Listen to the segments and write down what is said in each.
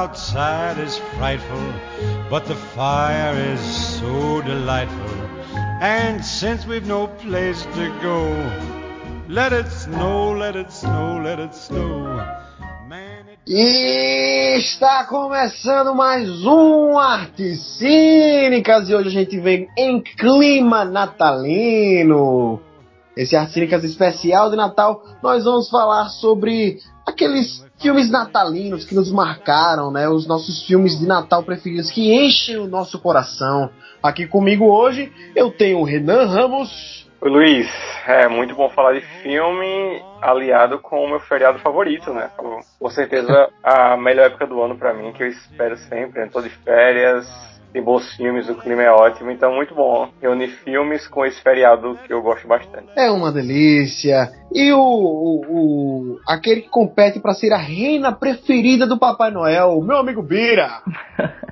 outside is frightful, but the fire is so delightful. And since we've no place to go, let it snow, let it snow, let it snow. Man, it... E está começando mais um Artes Cínicas e hoje a gente vem em clima natalino. Esse Artes Cínicas especial de Natal, nós vamos falar sobre aqueles filmes natalinos que nos marcaram, né? Os nossos filmes de Natal preferidos que enchem o nosso coração. Aqui comigo hoje eu tenho o Renan Ramos. Oi, Luiz. É muito bom falar de filme aliado com o meu feriado favorito, né? Com certeza a melhor época do ano para mim, que eu espero sempre. Né? Tô de férias, tem bons filmes, o clima é ótimo, então muito bom reunir filmes com esse feriado que eu gosto bastante. É uma delícia. E o, o, o aquele que compete para ser a reina preferida do Papai Noel, meu amigo Bira.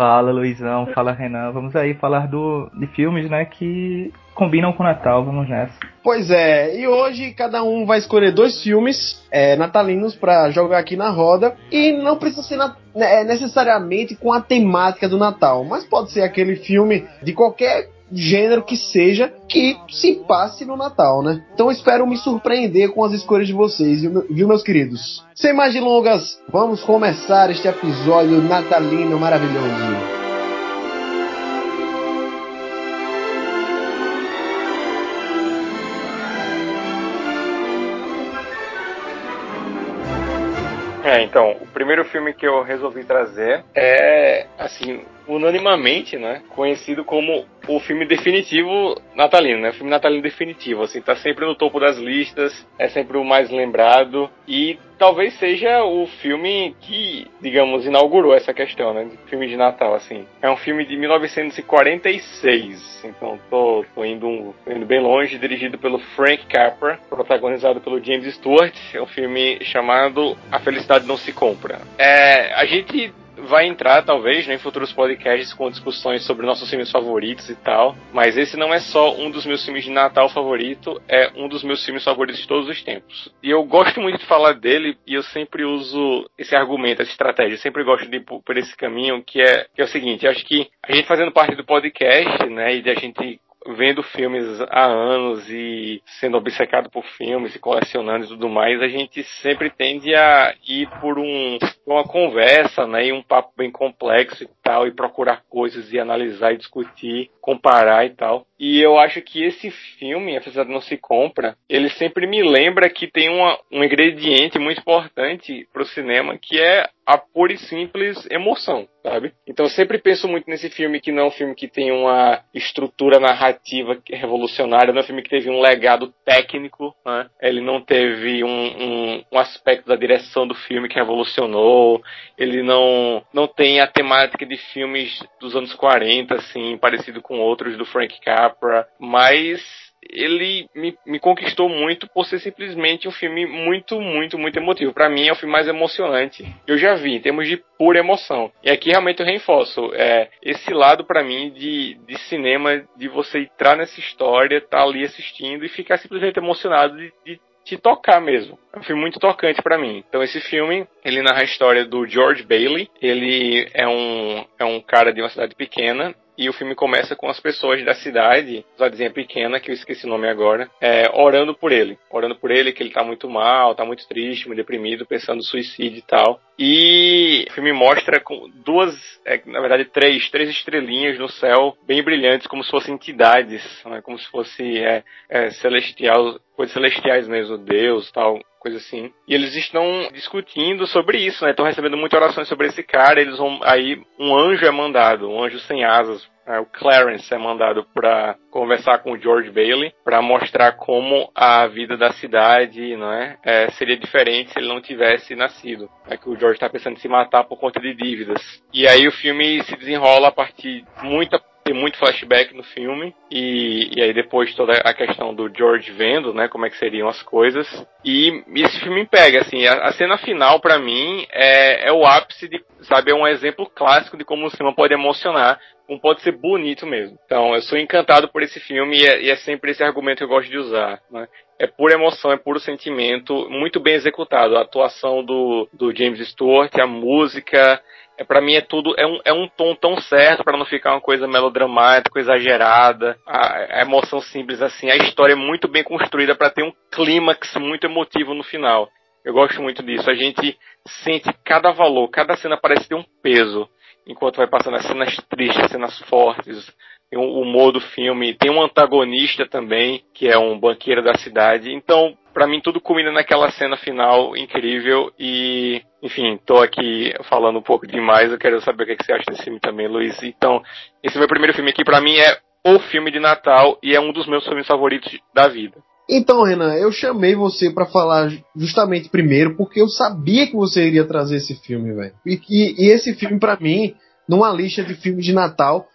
Fala Luizão, fala Renan. Vamos aí falar do, de filmes, né, que combinam com o Natal. Vamos nessa. Pois é, e hoje cada um vai escolher dois filmes é, natalinos para jogar aqui na roda. E não precisa ser na, é, necessariamente com a temática do Natal, mas pode ser aquele filme de qualquer gênero que seja que se passe no Natal, né? Então espero me surpreender com as escolhas de vocês, viu, meus queridos? Sem mais delongas, vamos começar este episódio natalino maravilhoso. É, então, o primeiro filme que eu resolvi trazer é, assim, unanimamente, né, conhecido como o filme definitivo natalino, né, o filme natalino definitivo, assim, tá sempre no topo das listas, é sempre o mais lembrado e talvez seja o filme que, digamos, inaugurou essa questão, né, de filme de Natal, assim. É um filme de 1946, então tô, tô indo, tô indo bem longe, dirigido pelo Frank Capra, protagonizado pelo James Stewart, é um filme chamado A Felicidade Não Se Compra. É, a gente vai entrar, talvez, né, em futuros podcasts com discussões sobre nossos filmes favoritos e tal. Mas esse não é só um dos meus filmes de Natal favorito, é um dos meus filmes favoritos de todos os tempos. E eu gosto muito de falar dele e eu sempre uso esse argumento, essa estratégia. Eu sempre gosto de ir por esse caminho, que é, que é o seguinte: eu acho que a gente fazendo parte do podcast, né, e de a gente vendo filmes há anos e sendo obcecado por filmes e colecionando e tudo mais, a gente sempre tende a ir por um, uma conversa, né, e um papo bem complexo e tal, e procurar coisas e analisar e discutir, comparar e tal. E eu acho que esse filme, apesar de não se compra, ele sempre me lembra que tem uma, um ingrediente muito importante pro cinema, que é a pura e simples emoção, sabe? Então eu sempre penso muito nesse filme que não é um filme que tem uma estrutura narrativa revolucionária, não é um filme que teve um legado técnico, né? Ele não teve um, um, um aspecto da direção do filme que revolucionou, ele não, não tem a temática de filmes dos anos 40, assim, parecido com outros do Frank Capra, mas ele me, me, conquistou muito por ser simplesmente um filme muito, muito, muito emotivo. Para mim é o filme mais emocionante que eu já vi, em termos de pura emoção. E aqui realmente eu reforço é, esse lado para mim de, de cinema, de você entrar nessa história, estar tá ali assistindo e ficar simplesmente emocionado de, de te tocar mesmo. É um filme muito tocante para mim. Então esse filme, ele narra a história do George Bailey. Ele é um, é um cara de uma cidade pequena e o filme começa com as pessoas da cidade, cidadezinha pequena, que eu esqueci o nome agora, é, orando por ele. Orando por ele, que ele tá muito mal, tá muito triste, muito deprimido, pensando em suicídio e tal. E o filme mostra duas, é, na verdade três, três estrelinhas no céu, bem brilhantes, como se fossem entidades, né? como se fosse é, é, celestial, coisas celestiais mesmo, Deus tal, coisa assim. E eles estão discutindo sobre isso, né? Estão recebendo muitas orações sobre esse cara. Eles vão aí um anjo é mandado, um anjo sem asas. Né? O Clarence é mandado para conversar com o George Bailey para mostrar como a vida da cidade, não é? é? seria diferente se ele não tivesse nascido. É que o George está pensando em se matar por conta de dívidas. E aí o filme se desenrola a partir muita tem muito flashback no filme e, e aí depois toda a questão do George vendo, né, como é que seriam as coisas e esse filme me pega assim a, a cena final para mim é, é o ápice de sabe é um exemplo clássico de como o cinema pode emocionar como pode ser bonito mesmo. Então, eu sou encantado por esse filme e é, e é sempre esse argumento que eu gosto de usar. Né? É pura emoção, é puro sentimento, muito bem executado. A atuação do, do James Stewart, a música, é, para mim é tudo é um, é um tom tão certo para não ficar uma coisa melodramática, exagerada, a, a, emoção simples assim. A história é muito bem construída para ter um clímax muito emotivo no final. Eu gosto muito disso. A gente sente cada valor, cada cena parece ter um peso enquanto vai passando as cenas tristes, as cenas fortes, o humor do filme, tem um antagonista também, que é um banqueiro da cidade. Então, para mim tudo culmina naquela cena final incrível e, enfim, tô aqui falando um pouco demais, eu quero saber o que, é você acha desse filme também, Luiz. Então, esse meu primeiro filme aqui para mim é o filme de Natal e é um dos meus filmes favoritos da vida. Então, Renan, eu chamei você para falar justamente primeiro porque eu sabia que você iria trazer esse filme, velho. E, e, e, esse filme, para mim, numa lista de filmes de Natal,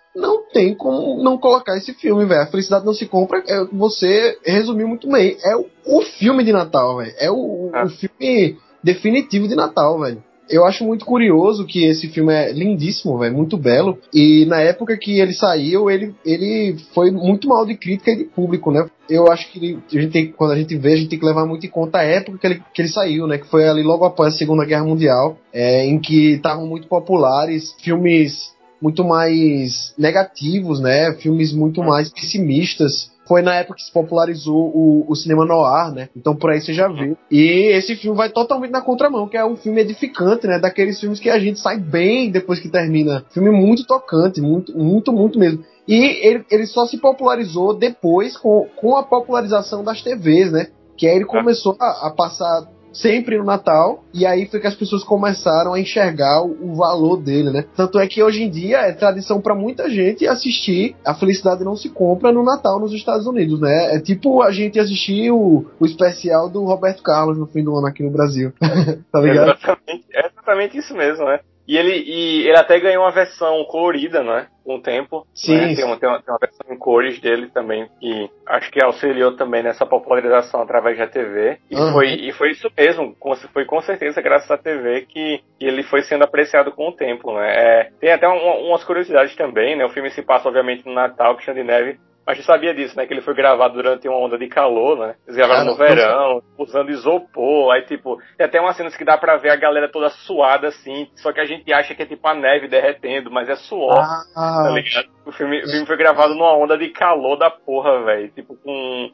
tem como não colocar esse filme, velho. A felicidade não se compra. É, você resumiu muito bem. É o, o filme de Natal, velho. É o, ah. o filme definitivo de Natal, velho. Eu acho muito curioso que esse filme é lindíssimo, velho, muito belo. E na época que ele saiu, ele, ele foi muito mal de crítica e de público, né? Eu acho que ele, a gente tem, quando a gente vê, a gente tem que levar muito em conta a época que ele, que ele saiu, né? Que foi ali logo após a Segunda Guerra Mundial, é, em que estavam muito populares filmes muito mais negativos, né? Filmes muito mais pessimistas. Foi na época que se popularizou o, o cinema noir, né? Então por aí você já viu. E esse filme vai totalmente na contramão, que é um filme edificante, né? Daqueles filmes que a gente sai bem depois que termina. Filme muito tocante, muito, muito, muito mesmo. E ele, ele só se popularizou depois com, com a popularização das TVs, né? Que aí ele começou a, a passar sempre no Natal, e aí foi que as pessoas começaram a enxergar o, o valor dele, né? Tanto é que hoje em dia é tradição para muita gente assistir A Felicidade Não Se Compra no Natal nos Estados Unidos, né? É tipo a gente assistir o, o especial do Roberto Carlos no fim do ano aqui no Brasil. tá ligado? exatamente, é exatamente isso mesmo, né? E ele, e ele até ganhou uma versão colorida, né? Com o tempo. Sim. Né? Tem, uma, tem, uma, tem, uma, versão em cores dele também, que acho que auxiliou também nessa popularização através da TV. E, uhum. foi, e foi isso mesmo. Foi com certeza graças à TV que, que ele foi sendo apreciado com o tempo, né? É, tem até um, umas curiosidades também, né? O filme se passa, obviamente, no Natal, Cristiano de Neve mas você sabia disso, né? Que ele foi gravado durante uma onda de calor, né? Eles gravaram no verão, usando isopor. Aí, tipo, tem até umas cenas que dá pra ver a galera toda suada, assim. Só que a gente acha que é tipo a neve derretendo, mas é suor. Ah, tá ligado? O filme, o filme foi gravado numa onda de calor da porra, velho. Tipo, com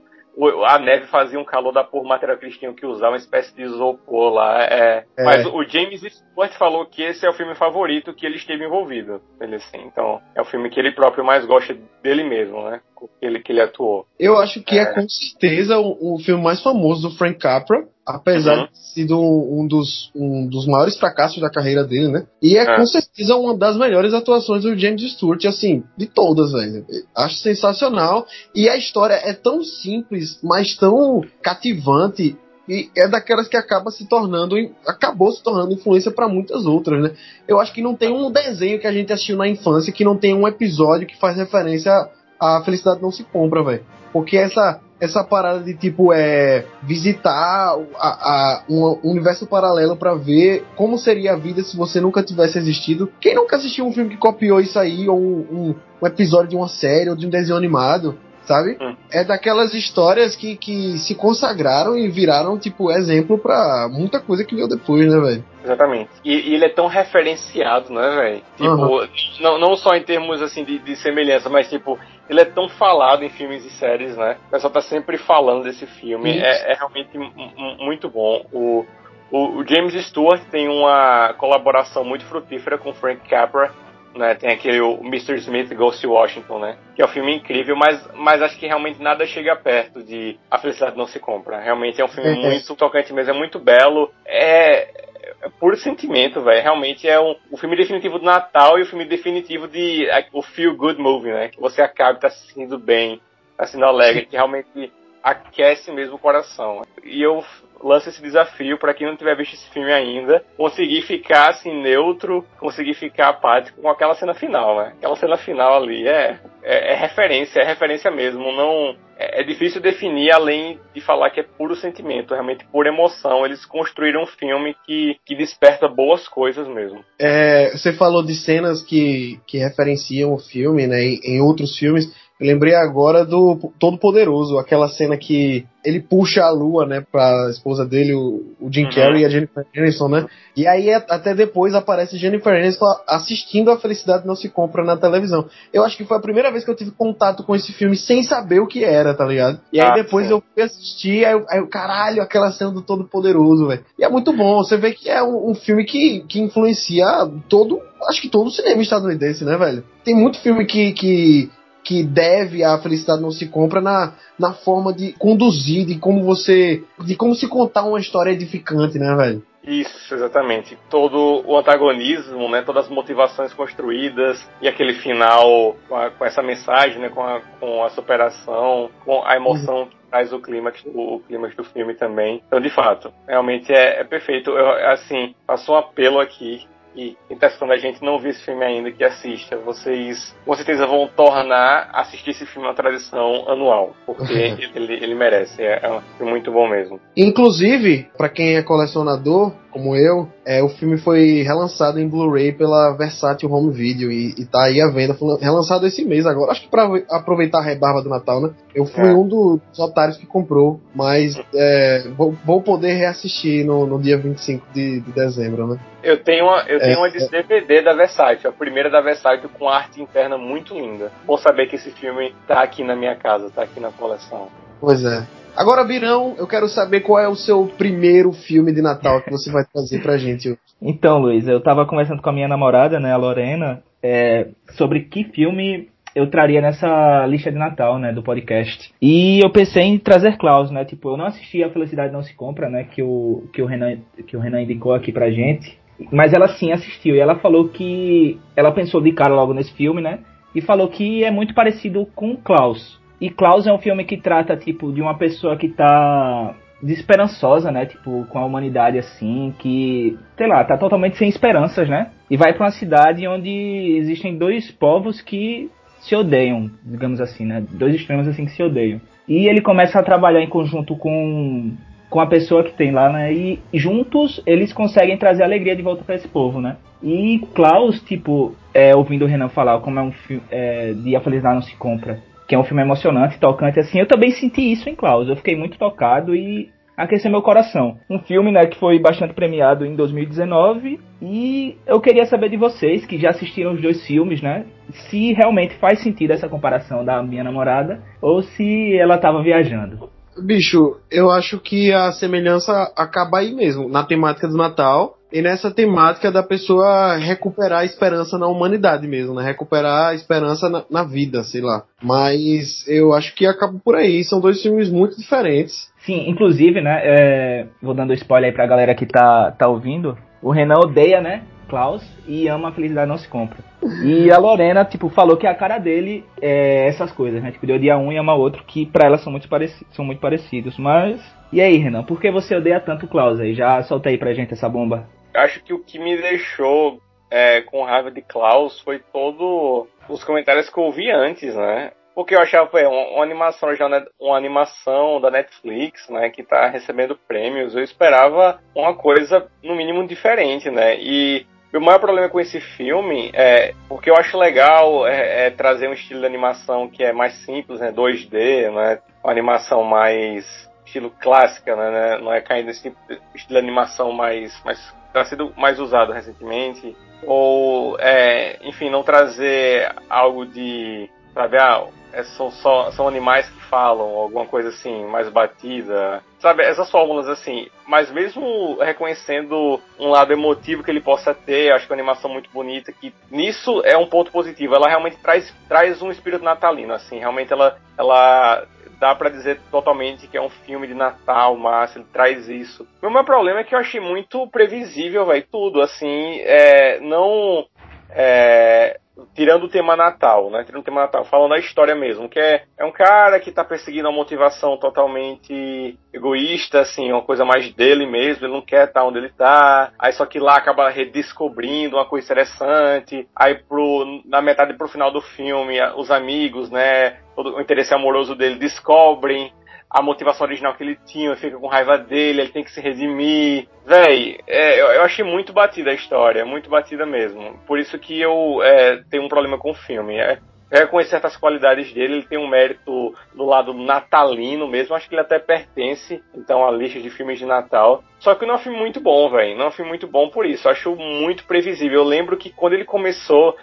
a neve fazia um calor da porra material que eles tinham que usar, uma espécie de isopor lá. É. é. Mas o James Stewart falou que esse é o filme favorito que ele esteve envolvido. Ele, assim, então, é o filme que ele próprio mais gosta dele mesmo, né? Ele, que ele atuou. Eu acho que é, é com certeza o, o filme mais famoso do Frank Capra apesar uhum. de ter sido um dos, um dos maiores fracassos da carreira dele, né? E é, é, com certeza uma das melhores atuações do James Stewart, assim, de todas, velho. Acho sensacional. E a história é tão simples, mas tão cativante. E é daquelas que acaba se tornando, acabou se tornando influência para muitas outras, né? Eu acho que não tem um desenho que a gente assistiu na infância que não tem um episódio que faz referência a, a Felicidade Não Se Compra, velho. Porque essa essa parada de tipo é visitar a, a um universo paralelo para ver como seria a vida se você nunca tivesse existido. Quem nunca assistiu um filme que copiou isso aí ou um, um, um episódio de uma série ou de um desenho animado? Sabe? Hum. É daquelas histórias que, que se consagraram e viraram, tipo, exemplo pra muita coisa que veio depois, né, velho? Exatamente. E, e, ele é tão referenciado, né, velho? Tipo, uhum. não, não só em termos, assim, de, de semelhança, mas, tipo, ele é tão falado em filmes e séries, né? O pessoal tá sempre falando desse filme. É, é, realmente muito bom. O, o, o, James Stewart tem uma colaboração muito frutífera com Frank Capra. Né, tem aquele o Mr. Smith Goes to Washington, né? Que é um filme incrível, mas, mas acho que realmente nada chega perto de A Felicidade Não Se Compra. Realmente é um filme muito tocante mesmo, é muito belo. É, é puro sentimento, velho. Realmente é um, o filme definitivo do Natal e o filme definitivo de o feel good movie, né? Que você acaba tá se sentindo bem, tá sendo alegre, que realmente aquece mesmo o coração. E eu lança esse desafio para quem não tiver visto esse filme ainda, conseguir ficar assim neutro, conseguir ficar apático com aquela cena final, né? Aquela cena final ali é, é, é referência, é referência mesmo. Não é, é, difícil definir além de falar que é puro sentimento, realmente por emoção. Eles construíram um filme que, que desperta boas coisas mesmo. É, você falou de cenas que, que referenciam o filme, né? Em, em outros filmes. Eu lembrei agora do Todo Poderoso, aquela cena que ele puxa a lua, né, pra esposa dele, o, o Jim uhum. Carrey e a Jennifer Aniston, né? E aí até depois aparece Jennifer Aniston assistindo a Felicidade Não Se Compra na televisão. Eu acho que foi a primeira vez que eu tive contato com esse filme sem saber o que era, tá ligado? E aí ah, depois sim. eu fui assistir, aí, eu, aí eu, caralho, aquela cena do Todo Poderoso, velho. E é muito bom, você vê que é um, um filme que, que influencia todo, acho que todo o cinema estadunidense, né, velho? Tem muito filme que, que que deve a felicidade não se compra na, na forma de conduzir, de como você. de como se contar uma história edificante, né, velho? Isso, exatamente. Todo o antagonismo, né, todas as motivações construídas e aquele final com, a, com essa mensagem, né, com a, com a superação, com a emoção uhum. que traz o clímax, o, o clímax do filme também. Então, de fato, realmente é, é perfeito. Eu, assim, faço um apelo aqui e quem está assistindo a gente não viu esse filme ainda, que assista. Vocês com certeza vão tornar assistir esse filme uma tradição anual, porque ele, ele merece. É, é um filme muito bom mesmo. Inclusive, para quem é colecionador, como eu, é, o filme foi relançado em Blu-ray pela Versátil Home Video e, e tá aí à venda, foi relançado esse mês agora. Acho que para aproveitar a rebarba do Natal, né? Eu fui é. um dos otários que comprou, mas é, vou, vou, poder reassistir no, no dia 25 de, de dezembro, né? Eu tenho uma, eu tenho uma de DVD da Versátil, a primeira da Versátil com arte interna muito linda. Vou saber que esse filme tá aqui na minha casa, tá aqui na coleção. Pois é. Agora, Birão, eu quero saber qual é o seu primeiro filme de Natal que você vai trazer pra gente. Então, Luiz, eu tava conversando com a minha namorada, né, a Lorena, é, sobre que filme eu traria nessa lista de Natal, né, do podcast. E eu pensei em trazer Klaus, né, tipo, eu não assisti a Felicidade Não Se Compra, né, que o, que o, Renan, que o Renan indicou aqui pra gente, mas ela sim assistiu, e ela falou que, ela pensou de cara logo nesse filme, né, e falou que é muito parecido com Klaus. E Klaus é um filme que trata, tipo, de uma pessoa que tá desesperançosa, né? Tipo, com a humanidade assim, que, sei lá, tá totalmente sem esperanças, né? E vai para uma cidade onde existem dois povos que se odeiam, digamos assim, né? Dois extremos assim que se odeiam. E ele começa a trabalhar em conjunto com com a pessoa que tem lá, né? E juntos eles conseguem trazer alegria de volta para esse povo, né? E Klaus, tipo, é, ouvindo o Renan falar como é um filme é, de A Felicidade Não Se Compra, que é um filme emocionante, tocante, assim, eu também senti isso em Klaus. Eu fiquei muito tocado e aqueceu meu coração. Um filme, né, que foi bastante premiado em 2019 e eu queria saber de vocês que já assistiram os dois filmes, né, se realmente faz sentido essa comparação da minha namorada ou se ela estava viajando. Bicho, eu acho que a semelhança acaba aí mesmo, na temática do Natal e nessa temática da pessoa recuperar a esperança na humanidade mesmo, né? Recuperar a esperança na, na vida, sei lá. Mas eu acho que acaba por aí. São dois filmes muito diferentes. Sim, inclusive, né? É, vou dando spoiler aí pra galera que tá, tá ouvindo. O Renan odeia, né? Klaus e ama a felicidade não se compra. E a Lorena, tipo, falou que a cara dele é essas coisas, né? Tipo, de odiar um e amar outro, que pra ela são muito, são muito parecidos. Mas. E aí, Renan, por que você odeia tanto o Klaus aí? Já solta aí pra gente essa bomba acho que o que me deixou é, com raiva de Klaus foi todo os comentários que eu ouvi antes, né? Porque eu achava é, uma, uma, animação já uma animação da Netflix, né, que tá recebendo prêmios. Eu esperava uma coisa no mínimo diferente, né? E o maior problema com esse filme é porque eu acho legal é, é trazer um estilo de animação que é mais simples, né, 2D, né, uma animação mais estilo clássica, né, não é caindo nesse estilo de animação mais mais está sendo mais usado recentemente, ou, é, enfim, não trazer algo de, sabe, ah, é, são, só, são animais que falam, alguma coisa assim, mais batida, sabe, essas fórmulas assim, mas mesmo reconhecendo um lado emotivo que ele possa ter, acho que é uma animação muito bonita, que nisso é um ponto positivo, ela realmente traz, traz um espírito natalino, assim, realmente ela, ela dá para dizer totalmente que é um filme de Natal, massa, ele traz isso. O meu problema é que eu achei muito previsível, velho, tudo, assim, é, não... É, tirando o tema Natal, né? Tirando o tema Natal, falando da história mesmo, que é, é um cara que tá perseguindo uma motivação totalmente egoísta, assim, uma coisa mais dele mesmo, ele não quer estar onde ele tá, aí só que lá acaba redescobrindo uma coisa interessante, aí pro, na metade pro final do filme, os amigos, né, todo o interesse amoroso dele descobrem a motivação original que ele tinha, fica com raiva dele, ele tem que se redimir. Véi, é, eu, eu, achei muito batida a história, muito batida mesmo. Por isso que eu é, tenho um problema com o filme. É, reconhecer certas qualidades dele, ele tem um mérito no lado natalino mesmo, acho que ele até pertence, então, à lista de filmes de Natal. Só que não é um filme muito bom, velho. Não é um filme muito bom por isso. Acho muito previsível. Eu lembro que quando ele começou,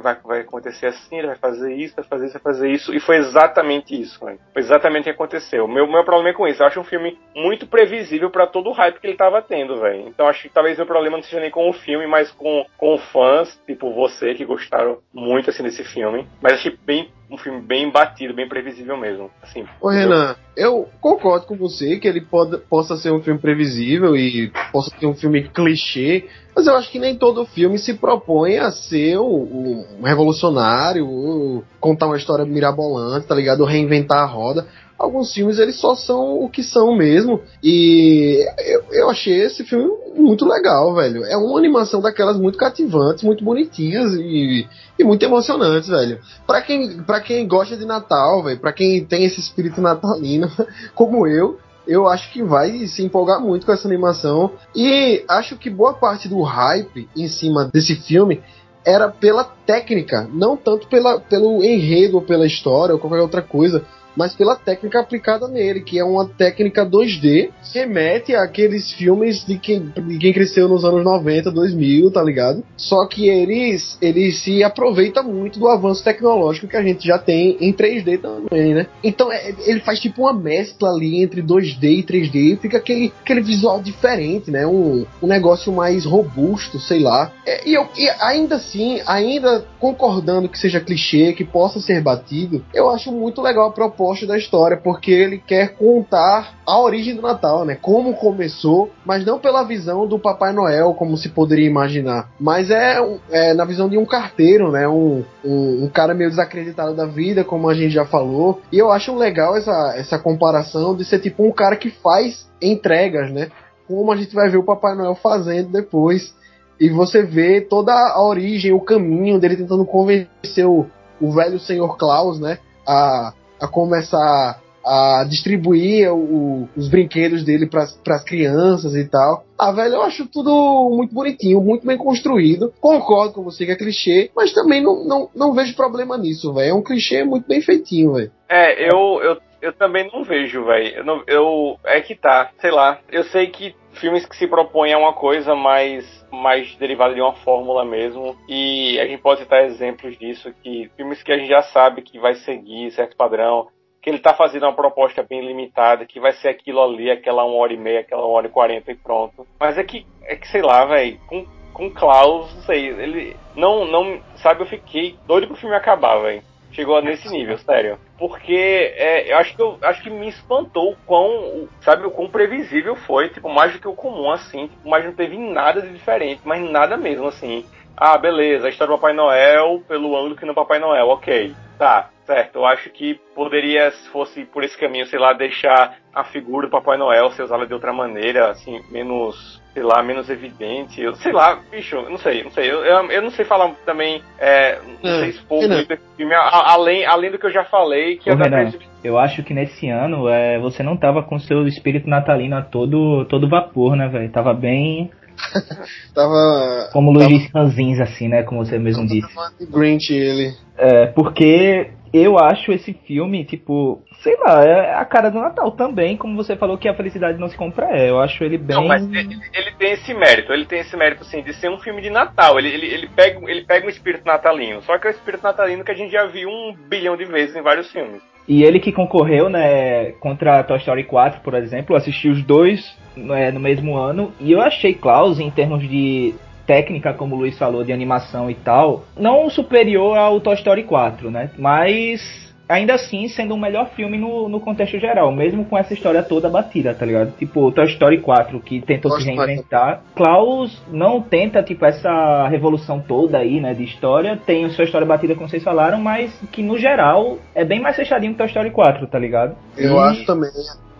vai, vai acontecer assim, ele vai fazer isso, vai fazer isso, vai fazer isso. E foi exatamente isso, velho. Foi exatamente o que aconteceu. Meu, meu problema é com isso. Eu acho um filme muito previsível para todo o hype que ele tava tendo, velho. Então acho que talvez meu problema não seja nem com o filme, mas com, com fãs, tipo você, que gostaram muito assim desse filme. Mas achei bem um filme bem batido, bem previsível mesmo. Assim, Ô Renan, eu concordo com você que ele pode, possa ser um filme previsível e possa ser um filme clichê, mas eu acho que nem todo filme se propõe a ser um, um revolucionário, um, contar uma história mirabolante, tá ligado? Reinventar a roda alguns filmes eles só são o que são mesmo. E eu, eu achei esse filme muito legal, velho. É uma animação daquelas muito cativantes, muito bonitinhas e, e muito emocionantes, velho. Pra quem, pra quem gosta de Natal, velho, pra quem tem esse espírito natalino, como eu, eu acho que vai se empolgar muito com essa animação. E acho que boa parte do hype em cima desse filme era pela técnica, não tanto pela, pelo enredo ou pela história ou qualquer outra coisa mas pela técnica aplicada nele, que é uma técnica 2D, que remete àqueles filmes de quem, de quem cresceu nos anos 90, 2000, tá ligado? Só que eles, ele se aproveita muito do avanço tecnológico que a gente já tem em 3D também, né? Então é, ele faz tipo uma mescla ali entre 2D e 3D e fica aquele, aquele visual diferente, né? Um, um negócio mais robusto, sei lá. É, e, eu, e ainda assim, ainda concordando que seja clichê, que possa ser batido, eu acho muito legal a proposta proposta da história, porque ele quer contar a origem do Natal, né? Como começou, mas não pela visão do Papai Noel, como se poderia imaginar, mas é, é na visão de um carteiro, né? Um, um, um, cara meio desacreditado da vida, como a gente já falou. E eu acho legal essa, essa comparação de ser tipo um cara que faz entregas, né? Como a gente vai ver o Papai Noel fazendo depois. E você vê toda a origem, o caminho dele tentando convencer o, o velho senhor Klaus, né? A, a começar a distribuir o, os brinquedos dele para as crianças e tal. Ah, velho, eu acho tudo muito bonitinho, muito bem construído. Concordo com você que é clichê, mas também não, não, não vejo problema nisso, velho. É um clichê muito bem feitinho, velho. É, eu, eu, eu também não vejo, velho. Eu, eu, é que tá, sei lá. Eu sei que filmes que se propõem a uma coisa mais mais derivada de uma fórmula mesmo e a gente pode citar exemplos disso que filmes que a gente já sabe que vai seguir certo padrão que ele está fazendo uma proposta bem limitada, que vai ser aquilo ali, aquela uma hora e meia, aquela uma hora e quarenta e pronto. Mas é que, é que sei lá, velho, com, com Klaus, não sei, ele não, não, sabe, eu fiquei doido pro filme acabar, velho chegou nesse nível, sério. Porque é, eu acho que eu acho que me espantou o quão, sabe, o quão previsível foi, tipo, mais do que o comum, assim, tipo, mas não teve nada de diferente, mas nada mesmo, assim. Ah, beleza, a história do Papai Noel pelo ângulo que no Papai Noel, ok. Tá, certo. Eu acho que poderia, se fosse por esse caminho, sei lá, deixar a figura do Papai Noel ser usada de outra maneira, assim, menos sei lá, menos evidente. Eu, sei lá, bicho, eu não sei, não sei. Eu, eu, eu não sei falar também, é, não é, sei expor muito esse filme, além, além do que eu já falei, que Ô, é Renan, Eu acho que nesse ano é, você não tava com seu espírito natalino a todo, todo vapor, né, velho? Tava bem. tava. Como Luiz tava... Ranzins, assim, né? Como você mesmo tava disse. Grinch ele. É, porque eu acho esse filme, tipo, sei lá, é a cara do Natal também, como você falou que a felicidade não se compra, é. Eu acho ele bem. Não, mas ele, ele, tem esse mérito, ele tem esse mérito, assim, de ser um filme de Natal. Ele, ele, ele, pega, ele pega um espírito natalino, só que é o espírito natalino que a gente já viu um bilhão de vezes em vários filmes. E ele que concorreu, né, contra Toy Story 4, por exemplo, assisti os dois né, no mesmo ano, e eu achei Klaus, em termos de técnica, como o Luiz falou, de animação e tal, não superior ao Toy Story 4, né? Mas ainda assim sendo um melhor filme no, no contexto geral, mesmo com essa história toda batida, tá ligado? Tipo, Toy Story 4, que tentou se reinventar. Klaus não tenta, tipo, essa revolução toda aí, né, de história. Tem a sua história batida, como vocês falaram, mas que no geral é bem mais fechadinho que Toy Story 4, tá ligado? Eu E- acho também.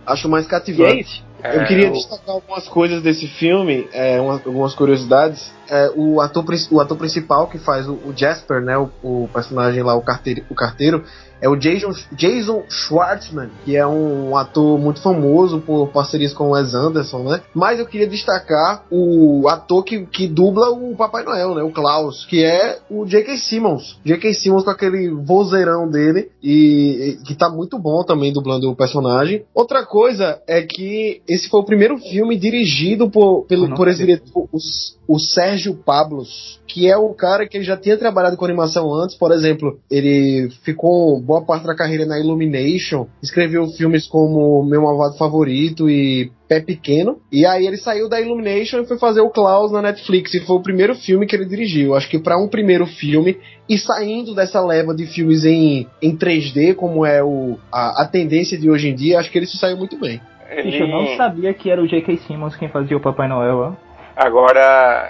Acho mais E é. Eu É, queria destacar algumas coisas desse filme, é, uma- algumas curiosidades. É, o, ator, o ator principal que faz o, o Jasper, né, o, o personagem lá, o carteiro, o carteiro, é o Jason, Jason Schwartzman, que é um ator muito famoso por parcerias com o Wes Anderson, né? Mas eu queria destacar o ator que, que dubla o Papai Noel, né, o Klaus, que é o J.K. Simmons. J.K. Simmons com aquele vozeirão dele e, e que tá muito bom também dublando o personagem. Outra coisa é que esse foi o primeiro filme dirigido por, pelo, não por esse diretor, o, o Sérgio Pablos, que é o cara que já tinha trabalhado com animação antes. Por exemplo, ele ficou boa parte da carreira na Illumination, escreveu filmes como Meu Malvado Favorito e Pé Pequeno. E aí ele saiu da Illumination e foi fazer o Klaus na Netflix. E foi o primeiro filme que ele dirigiu. Acho que para um primeiro filme e saindo dessa leva de filmes em, em 3D, como é o, a, a tendência de hoje em dia, acho que ele se saiu muito bem. Bicho, eu não ele- sabia que era o J.K. Simmons quem fazia o Papai Noel, ó. Agora,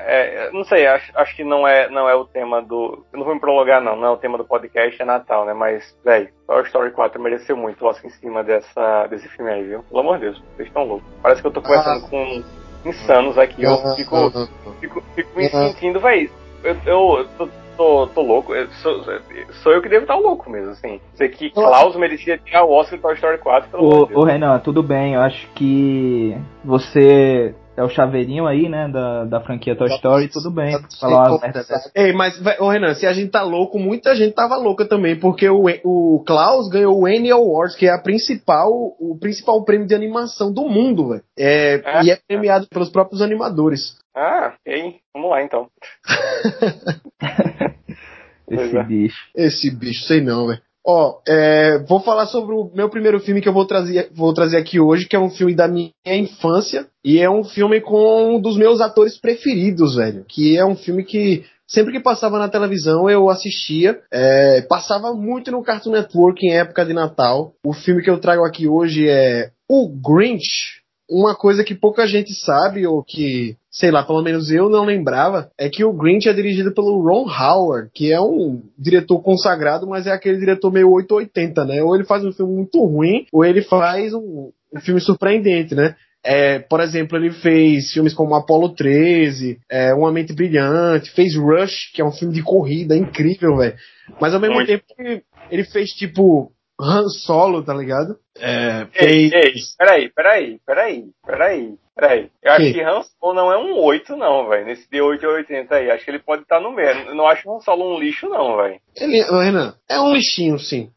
é, não sei, acho, acho que não é, não é o tema do. Eu não vou me prolongar, não, não é o tema do podcast, é Natal, né? Mas, velho, Toy Story 4 mereceu muito o Oscar em cima dessa, desse filme aí, viu? Pelo amor de Deus, vocês estão loucos. Parece que eu tô conversando Ah. com insanos aqui, eu fico, fico, fico me Ah. sentindo, velho. Eu, eu, tô, tô, tô louco, eu sou, sou eu que devo estar louco mesmo, assim. Dizer que Klaus merecia ganhar o Oscar de Toy Story 4, pelo amor de Ô, Deus. ô Renan, tudo bem, eu acho que você é o chaveirinho aí, né, da, da franquia Toy Story, tudo bem. Falar uma merda dessa. Ei, mas, ô Renan, se a gente tá louco, muita gente tava louca também, porque o, o Klaus ganhou o Annie Awards, que é a principal, o principal prêmio de animação do mundo, velho. É, É? E é premiado pelos próprios animadores. Ah, ok, vamos lá então. Esse é. bicho. Esse bicho, sei não, velho. Ó, é, vou falar sobre o meu primeiro filme que eu vou trazer, vou trazer aqui hoje, que é um filme da minha infância, e é um filme com um dos meus atores preferidos, velho. Que é um filme que sempre que passava na televisão eu assistia, é, passava muito no Cartoon Network em época de Natal. O filme que eu trago aqui hoje é O Grinch. Uma coisa que pouca gente sabe, ou que, sei lá, pelo menos eu não lembrava, é que o Grinch é dirigido pelo Ron Howard, que é um diretor consagrado, mas é aquele diretor meio 880, né? Ou ele faz um filme muito ruim, ou ele faz um, um filme surpreendente, né? É, por exemplo, ele fez filmes como Apollo 13, é, Uma Mente Brilhante, fez Rush, que é um filme de corrida incrível, velho. Mas ao mesmo Muito. tempo ele, ele fez tipo Han Solo, tá ligado? É, Ei, fez. ei, peraí, peraí, peraí, peraí, peraí. Eu acho Que? que Han Solo não é um 8, não, velho. Nesse de 8 a 80 aí. Acho que ele pode estar no meio. Eu não acho Han Solo um lixo, não, velho. Ele, Renan, é um lixinho, sim.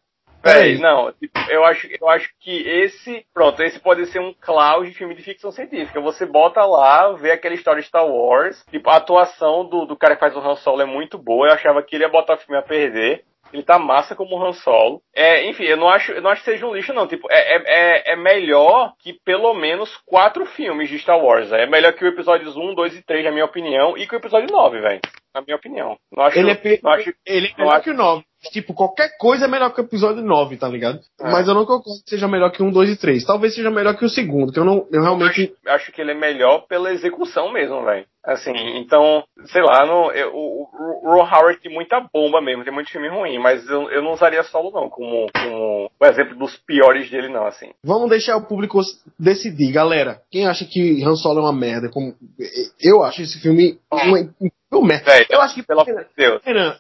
Peraí, não. tipo, Eu acho, eu acho que esse. Pronto, esse pode ser um Klaus de filme de ficção científica. Você bota lá, vê aquela história de Star Wars. Tipo, a atuação do, do cara que faz o Han Solo é muito boa. Eu achava que ele ia botar o filme a perder. Ele tá massa como Han Solo. É, enfim, eu não acho, eu não acho que seja um lixo, não. Tipo, é, é, é- é melhor que pelo menos quatro filmes de Star Wars. É melhor que o episódios 1, 2 e 3, na minha opinião, e que o episódio 9, velho. Na minha opinião. Não acho, Ele é, não acho ele é não melhor acho- que o 9. Tipo, qualquer coisa é melhor que o episódio 9, tá ligado? É. Mas eu não concordo que seja melhor que um, 2 e 3. Talvez seja melhor que o segundo, que eu não. Eu realmente. Eu acho, acho que ele é melhor pela execução mesmo, velho. Assim, então, sei lá, não, eu- o, o, Ron Howard tem muita bomba mesmo, tem muito filme ruim, mas eu, eu não usaria solo não, como, como o exemplo dos piores dele não, assim. Vamos deixar o público decidir, galera. Quem acha que Han Solo é uma merda? Como... Eu acho esse filme uma, uma merda. Eu acho que. pelo de Deus. Renan,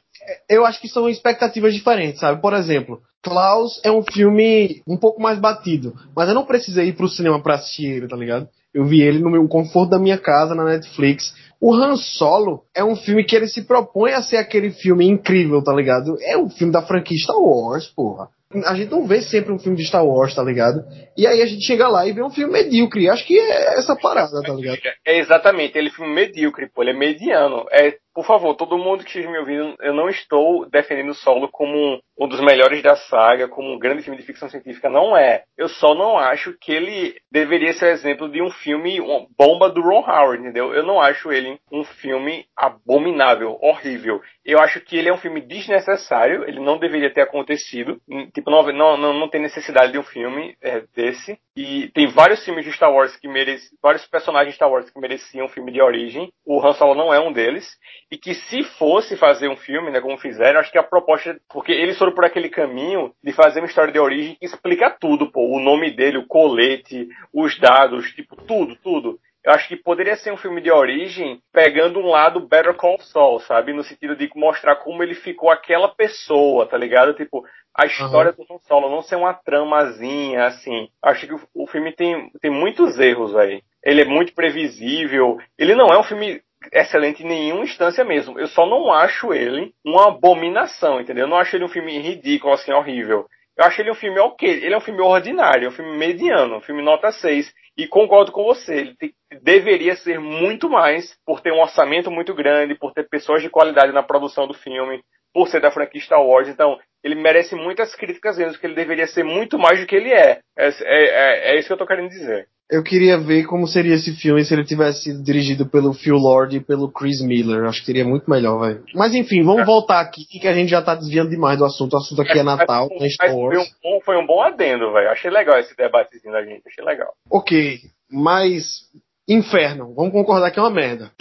eu acho que são expectativas diferentes, sabe? Por exemplo, Klaus é um filme um pouco mais batido, mas eu não precisei ir pro cinema pra assistir ele, tá ligado? Eu vi ele no meu conforto da minha casa, na Netflix. O Han Solo é um filme que ele se propõe a ser aquele filme incrível, tá ligado? É um filme da franquia Star Wars, porra. A gente não vê sempre um filme de Star Wars, tá ligado? E aí a gente chega lá e vê um filme medíocre. Acho que é essa parada, tá ligado? É exatamente, ele é filme medíocre, pô, ele é mediano. É, por favor, todo mundo que esteja me ouvindo, eu não estou defendendo o solo como um, dos melhores da saga, como um grande filme de ficção científica, não é. Eu só não acho que ele deveria ser exemplo de um filme uma bomba do Ron Howard, entendeu? Eu não acho ele um filme abominável, horrível. Eu acho que ele é um filme desnecessário, ele não deveria ter acontecido. Tipo, não, não, não tem necessidade de um filme é, desse. E tem vários filmes de Star Wars que merecem, vários personagens de Star Wars que mereciam um filme de origem. O Han Solo não é um deles. E que se fosse fazer um filme, né, como fizeram, acho que a proposta, porque eles foram por aquele caminho de fazer uma história de origem que explica tudo, pô. O nome dele, o colete, os dados, tipo, tudo, tudo. Eu acho que poderia ser um filme de origem pegando um lado Better Call Saul, sabe? No sentido de mostrar como ele ficou aquela pessoa, tá ligado? Tipo, a história uhum. do Han Solo não ser uma tramazinha, assim. Acho que o, o filme tem, tem muitos erros aí. Ele é muito previsível. Ele não é um filme excelente em nenhuma instância mesmo. Eu só não acho ele uma abominação, entendeu? Eu não acho ele um filme ridículo, assim, horrível. Eu acho ele um filme ok. Ele é um filme ordinário, é um filme mediano, um filme nota 6. E concordo com você, ele deveria ser muito mais por ter um orçamento muito grande, por ter pessoas de qualidade na produção do filme, por ser da franquia Star Wars. Então, ele merece muitas críticas mesmo, que ele deveria ser muito mais do que ele é. É, é, é, é isso que eu tô querendo dizer. Eu queria ver como seria esse filme se ele tivesse sido dirigido pelo Phil Lord e pelo Chris Miller. Acho que seria muito melhor, velho. Mas enfim, vamos é. voltar aqui, que a gente já tá desviando demais do assunto. O assunto aqui é, é Natal, mas, Star Wars. Foi um, bom, foi um bom adendo, velho. Achei legal esse debatezinho da gente, achei legal. Ok, mas Inferno, vamos concordar que é uma merda.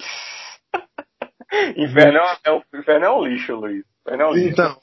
Inferno, é, um, Inferno é um lixo, Luiz. Então,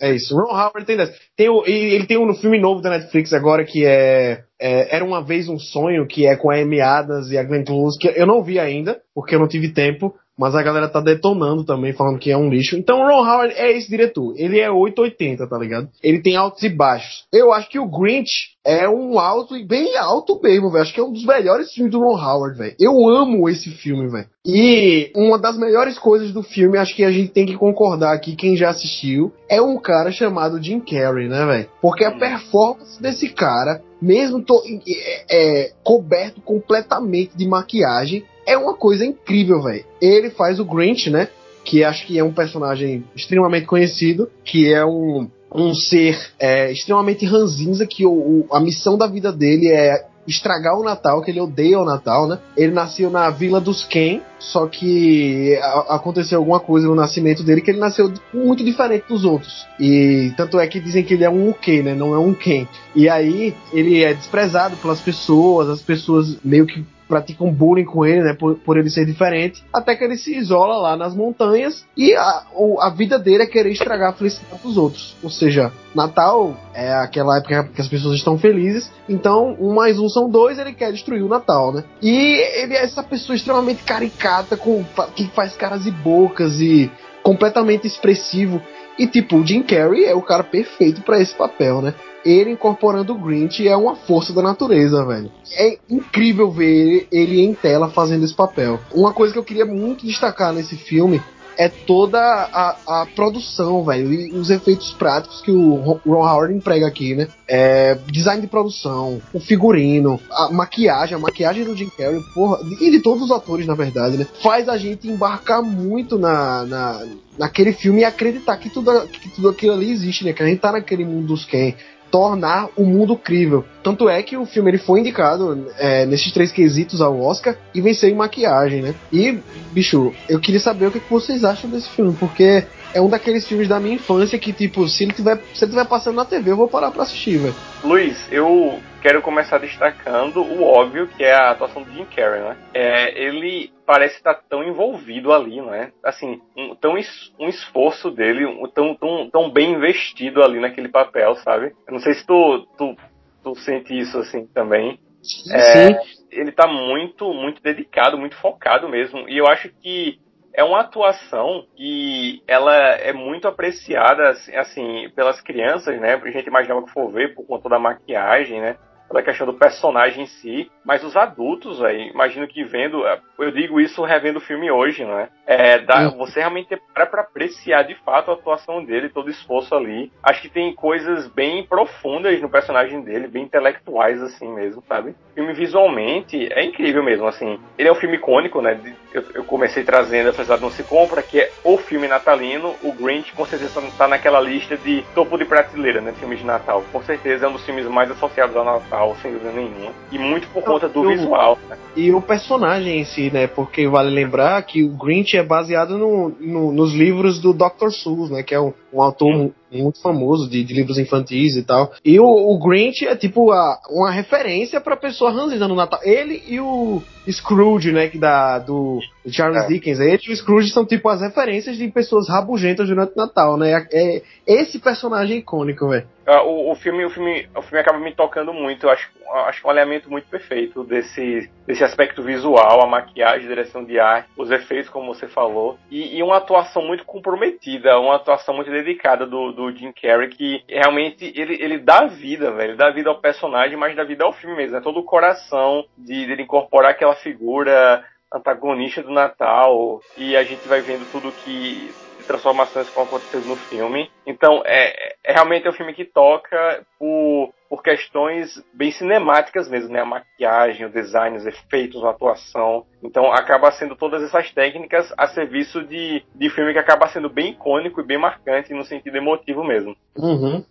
é isso. Ron Howard tem dessa. Tem o, ele tem um filme novo da Netflix agora que é, é, Era Uma Vez um Sonho, que é com a Amy Adams e a Glenn Close, que eu não vi ainda, porque eu não tive tempo, mas a galera tá detonando também, falando que é um lixo. Então o Ron Howard é esse diretor. Ele é 880, tá ligado? Ele tem altos e baixos. Eu acho que o Grinch é um alto e bem alto mesmo, velho. Acho que é um dos melhores filmes do Ron Howard, velho. Eu amo esse filme, velho. E uma das melhores coisas do filme, acho que a gente tem que concordar aqui, quem já assistiu, é um cara chamado Jim Carrey, né, velho? Porque a performance desse cara, mesmo to, é, é, coberto completamente de maquiagem, é uma coisa incrível, velho. Ele faz o Grinch, né? Que acho que é um personagem extremamente conhecido, que é um, um ser é, extremamente ranzinza, que o, o, a missão da vida dele é estragar o Natal, que ele odeia o Natal, né? Ele nasceu na Vila dos Ken, só que aconteceu alguma coisa no nascimento dele que ele nasceu muito diferente dos outros. E tanto é que dizem que ele é um Uke, né? Não é um Ken. E aí ele é desprezado pelas pessoas, as pessoas meio que praticam bullying com ele, né, por, por ele ser diferente, até que ele se isola lá nas montanhas e a, a vida dele é querer estragar a felicidade dos outros. Ou seja, Natal é aquela época que as pessoas estão felizes, então um mais um são dois, ele quer destruir o Natal, né? E ele é essa pessoa extremamente caricata, com, que faz caras e bocas e completamente expressivo. E tipo, o Jim Carrey é o cara perfeito para esse papel, né? Ele incorporando o Grinch é uma força da natureza, velho. É incrível ver ele em tela fazendo esse papel. Uma coisa que eu queria muito destacar nesse filme é toda a, a produção, velho, e os efeitos práticos que o Ron Howard emprega aqui, né? É, design de produção, o figurino, a maquiagem, a maquiagem do Jim Carrey, porra, e de todos os atores, na verdade, né? Faz a gente embarcar muito na, na, naquele filme e acreditar que tudo, que tudo aquilo ali existe, né? Que a gente tá naquele mundo dos Ken tornar o mundo crível. Tanto é que o filme ele foi indicado é, nesses três quesitos ao Oscar e venceu em maquiagem, né? E, bicho, eu queria saber o que vocês acham desse filme, porque é um daqueles filmes da minha infância que, tipo, se ele tiver, se ele tiver passando na TV, eu vou parar pra assistir, velho. Luiz, eu quero começar destacando o óbvio, que é a atuação do Jim Carrey, né? É, ele parece estar tão envolvido ali, né? Assim, um, tão es, um esforço dele, um, tão, tão, tão bem investido ali naquele papel, sabe? Eu não sei se tu, tu, tu sente isso assim também. Sim, é, sim. Ele tá muito, muito dedicado, muito focado mesmo. E eu acho que é uma atuação que ela é muito apreciada assim pelas crianças, né? A gente imaginava que for ver por conta da maquiagem, né? Pela questão do personagem em si, mas os adultos, velho, imagino que vendo, é, eu digo isso revendo o filme hoje, né? É, dá, você realmente para pra apreciar de fato a atuação dele, todo o esforço ali. Acho que tem coisas bem profundas no personagem dele, bem intelectuais assim mesmo, sabe? O filme visualmente é incrível mesmo, assim. Ele é um filme icônico, né? Eu, eu comecei trazendo, apesar de não se compra, que é o filme natalino. O Grinch com certeza tá naquela lista de topo de prateleira, né? Filmes de Natal. Com certeza é um dos filmes mais associados ao Natal, sem dúvida nenhuma. E muito por conta do visual. Né? E o personagem em si, né? Porque vale lembrar que o Grinch é baseado no, no nos livros do Dr. Seuss, né? Que é um, um autor muito famoso de, de, livros infantis e tal. E o, o Grinch é tipo a, uma referência pra pessoa ranzinza no Natal. Ele e o Scrooge, né, que da, do Charles é. Dickens. Ele e o Scrooge são tipo as referências de pessoas rabugentas durante o Natal, né? É, é esse personagem icônico, velho. Uh, o, o, filme, o, filme, o filme acaba me tocando muito. Eu acho, acho um alinhamento muito perfeito desse, desse aspecto visual, a maquiagem, a direção de arte, os efeitos, como você falou, e, e uma atuação muito comprometida, uma atuação muito dedicada do, do Jim Carrey, que realmente ele, ele dá vida, velho. Ele dá vida ao personagem, mas dá vida ao filme mesmo. É todo o coração de, de ele incorporar aquela figura antagonista do Natal e a gente vai vendo tudo que transformações que vão acontecer no filme. Então, é, é realmente um filme que toca por, por questões bem cinemáticas mesmo, né? A maquiagem, o design, os efeitos, a atuação. Então, acaba sendo todas essas técnicas a serviço de, de filme que acaba sendo bem icônico e bem marcante no sentido emotivo mesmo. Uhum.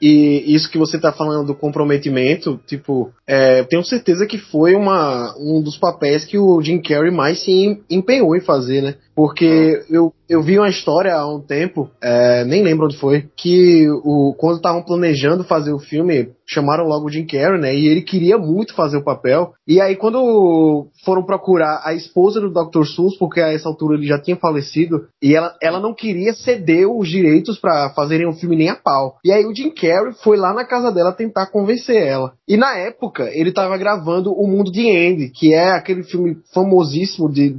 E isso que você está falando do comprometimento, tipo, é, tenho certeza que foi uma, um dos papéis que o Jim Carrey mais se empenhou em fazer, né? Porque eu, eu vi uma história há um tempo, é, nem lembro onde foi, que o, quando estavam planejando fazer o filme, chamaram logo o Jim Carrey, né? E ele queria muito fazer o papel. E aí, quando foram procurar a esposa do Dr. Seuss, porque a essa altura ele já tinha falecido, e ela, ela não queria ceder os direitos para fazerem o filme nem a pau. E aí o Jim Carrey foi lá na casa dela tentar convencer ela. E na época, ele estava gravando O Mundo de Andy, que é aquele filme famosíssimo de,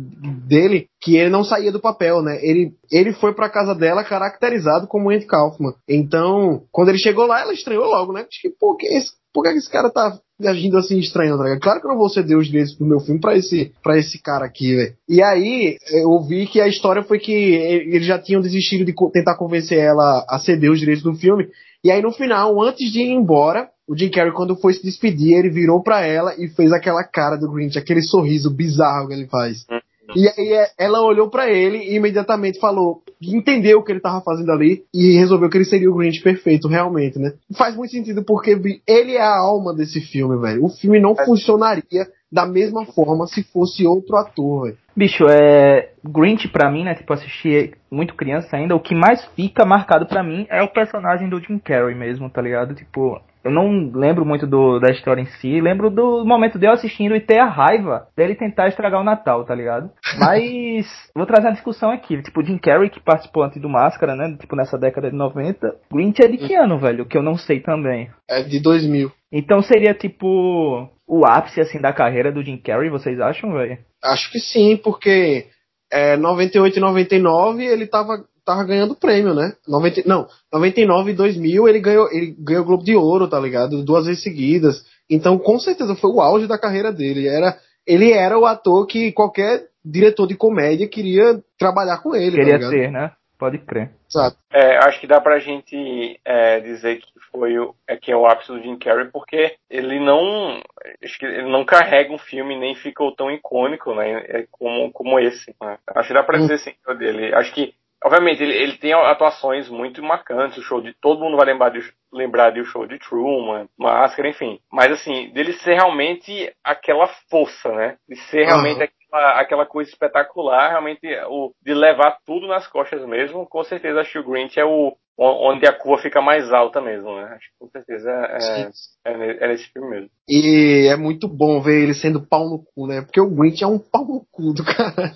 dele, que ele não saía do papel, né? Ele, ele foi pra casa dela caracterizado como Andy Kaufman. Então, quando ele chegou lá, ela estranhou logo, né? Tipo, por que esse, por que esse cara tá agindo assim estranho, tá Claro que eu não vou ceder os direitos do meu filme pra esse, pra esse cara aqui, velho. E aí, eu vi que a história foi que eles já tinham desistido de tentar convencer ela a ceder os direitos do filme. E aí, no final, antes de ir embora, o Jim Carrey, quando foi se despedir, ele virou pra ela e fez aquela cara do Grinch, aquele sorriso bizarro que ele faz. Hum. E aí é, ela olhou para ele e imediatamente falou, entendeu o que ele tava fazendo ali e resolveu que ele seria o Grinch perfeito, realmente, né? Faz muito sentido porque ele é a alma desse filme, velho. O filme não é. funcionaria da mesma forma se fosse outro ator, velho. Bicho, é. Grinch pra mim, né? Tipo, assisti muito criança ainda. O que mais fica marcado pra mim é o personagem do Jim Carrey mesmo, tá ligado? Tipo, eu não lembro muito do, da história em si, lembro do momento de eu assistindo e ter a raiva dele tentar estragar o Natal, tá ligado? Mas vou trazer uma discussão aqui, tipo, Jim Carrey, que participou antes do Máscara, né? Tipo, nessa década de 90. Grinch é de que ano, velho? Que eu não sei também. É de 2000. Então seria, tipo, o ápice, assim, da carreira do Jim Carrey, vocês acham, velho? Acho que sim, porque é, 98 e 99 ele tava tava ganhando prêmio, né? 90, não, 99 e 2000 ele ganhou, ele ganhou o Globo de Ouro, tá ligado? Duas vezes seguidas. Então, com certeza foi o auge da carreira dele. Era, ele era o ator que qualquer diretor de comédia queria trabalhar com ele. Tá Queria tá ter, né? Pode crer. Exato. É, acho que dá pra gente é, dizer que foi o, é que é o ápice do Jim Carrey, porque ele não. Acho que ele não carrega um filme nem ficou tão icônico, né? É como, como esse. Né? Acho que dá pra hum. dizer sim dele. Acho que Obviamente, ele, ele tem atuações muito marcantes, o show de. Todo mundo vai lembrar de, lembrar de o show de Truman, Máscara, enfim. Mas assim, dele ser realmente aquela força, né? De ser realmente uhum. aquela, aquela coisa espetacular, realmente o, de levar tudo nas costas mesmo, com certeza acho que o Grinch é o. Onde a curva fica mais alta mesmo, né? Acho que com certeza é, é, é nesse filme mesmo. E é muito bom ver ele sendo pau no cu, né? Porque o Grinch é um pau no cu do cara.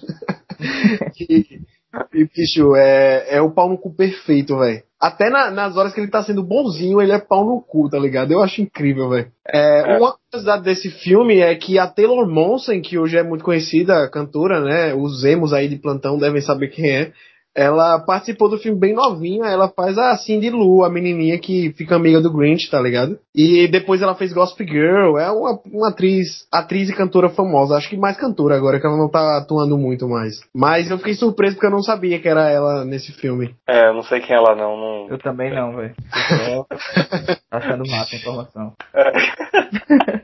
e, e, bicho, é, é o pau no cu perfeito, velho. Até na, nas horas que ele tá sendo bonzinho, ele é pau no cu, tá ligado? Eu acho incrível, velho. É, é. Uma curiosidade desse filme é que a Taylor Monson, que hoje é muito conhecida, cantora, né? Os emos aí de plantão devem saber quem é. Ela participou do filme bem novinha, ela faz a Cindy Lou, a menininha que fica amiga do Grinch, tá ligado? E depois ela fez Gospel Girl, é uma, uma atriz, atriz e cantora famosa, acho que mais cantora agora, que ela não tá atuando muito mais. Mas eu fiquei surpreso porque eu não sabia que era ela nesse filme. É, eu não sei quem é ela não. não... Eu também não, velho. Achando massa a informação. É.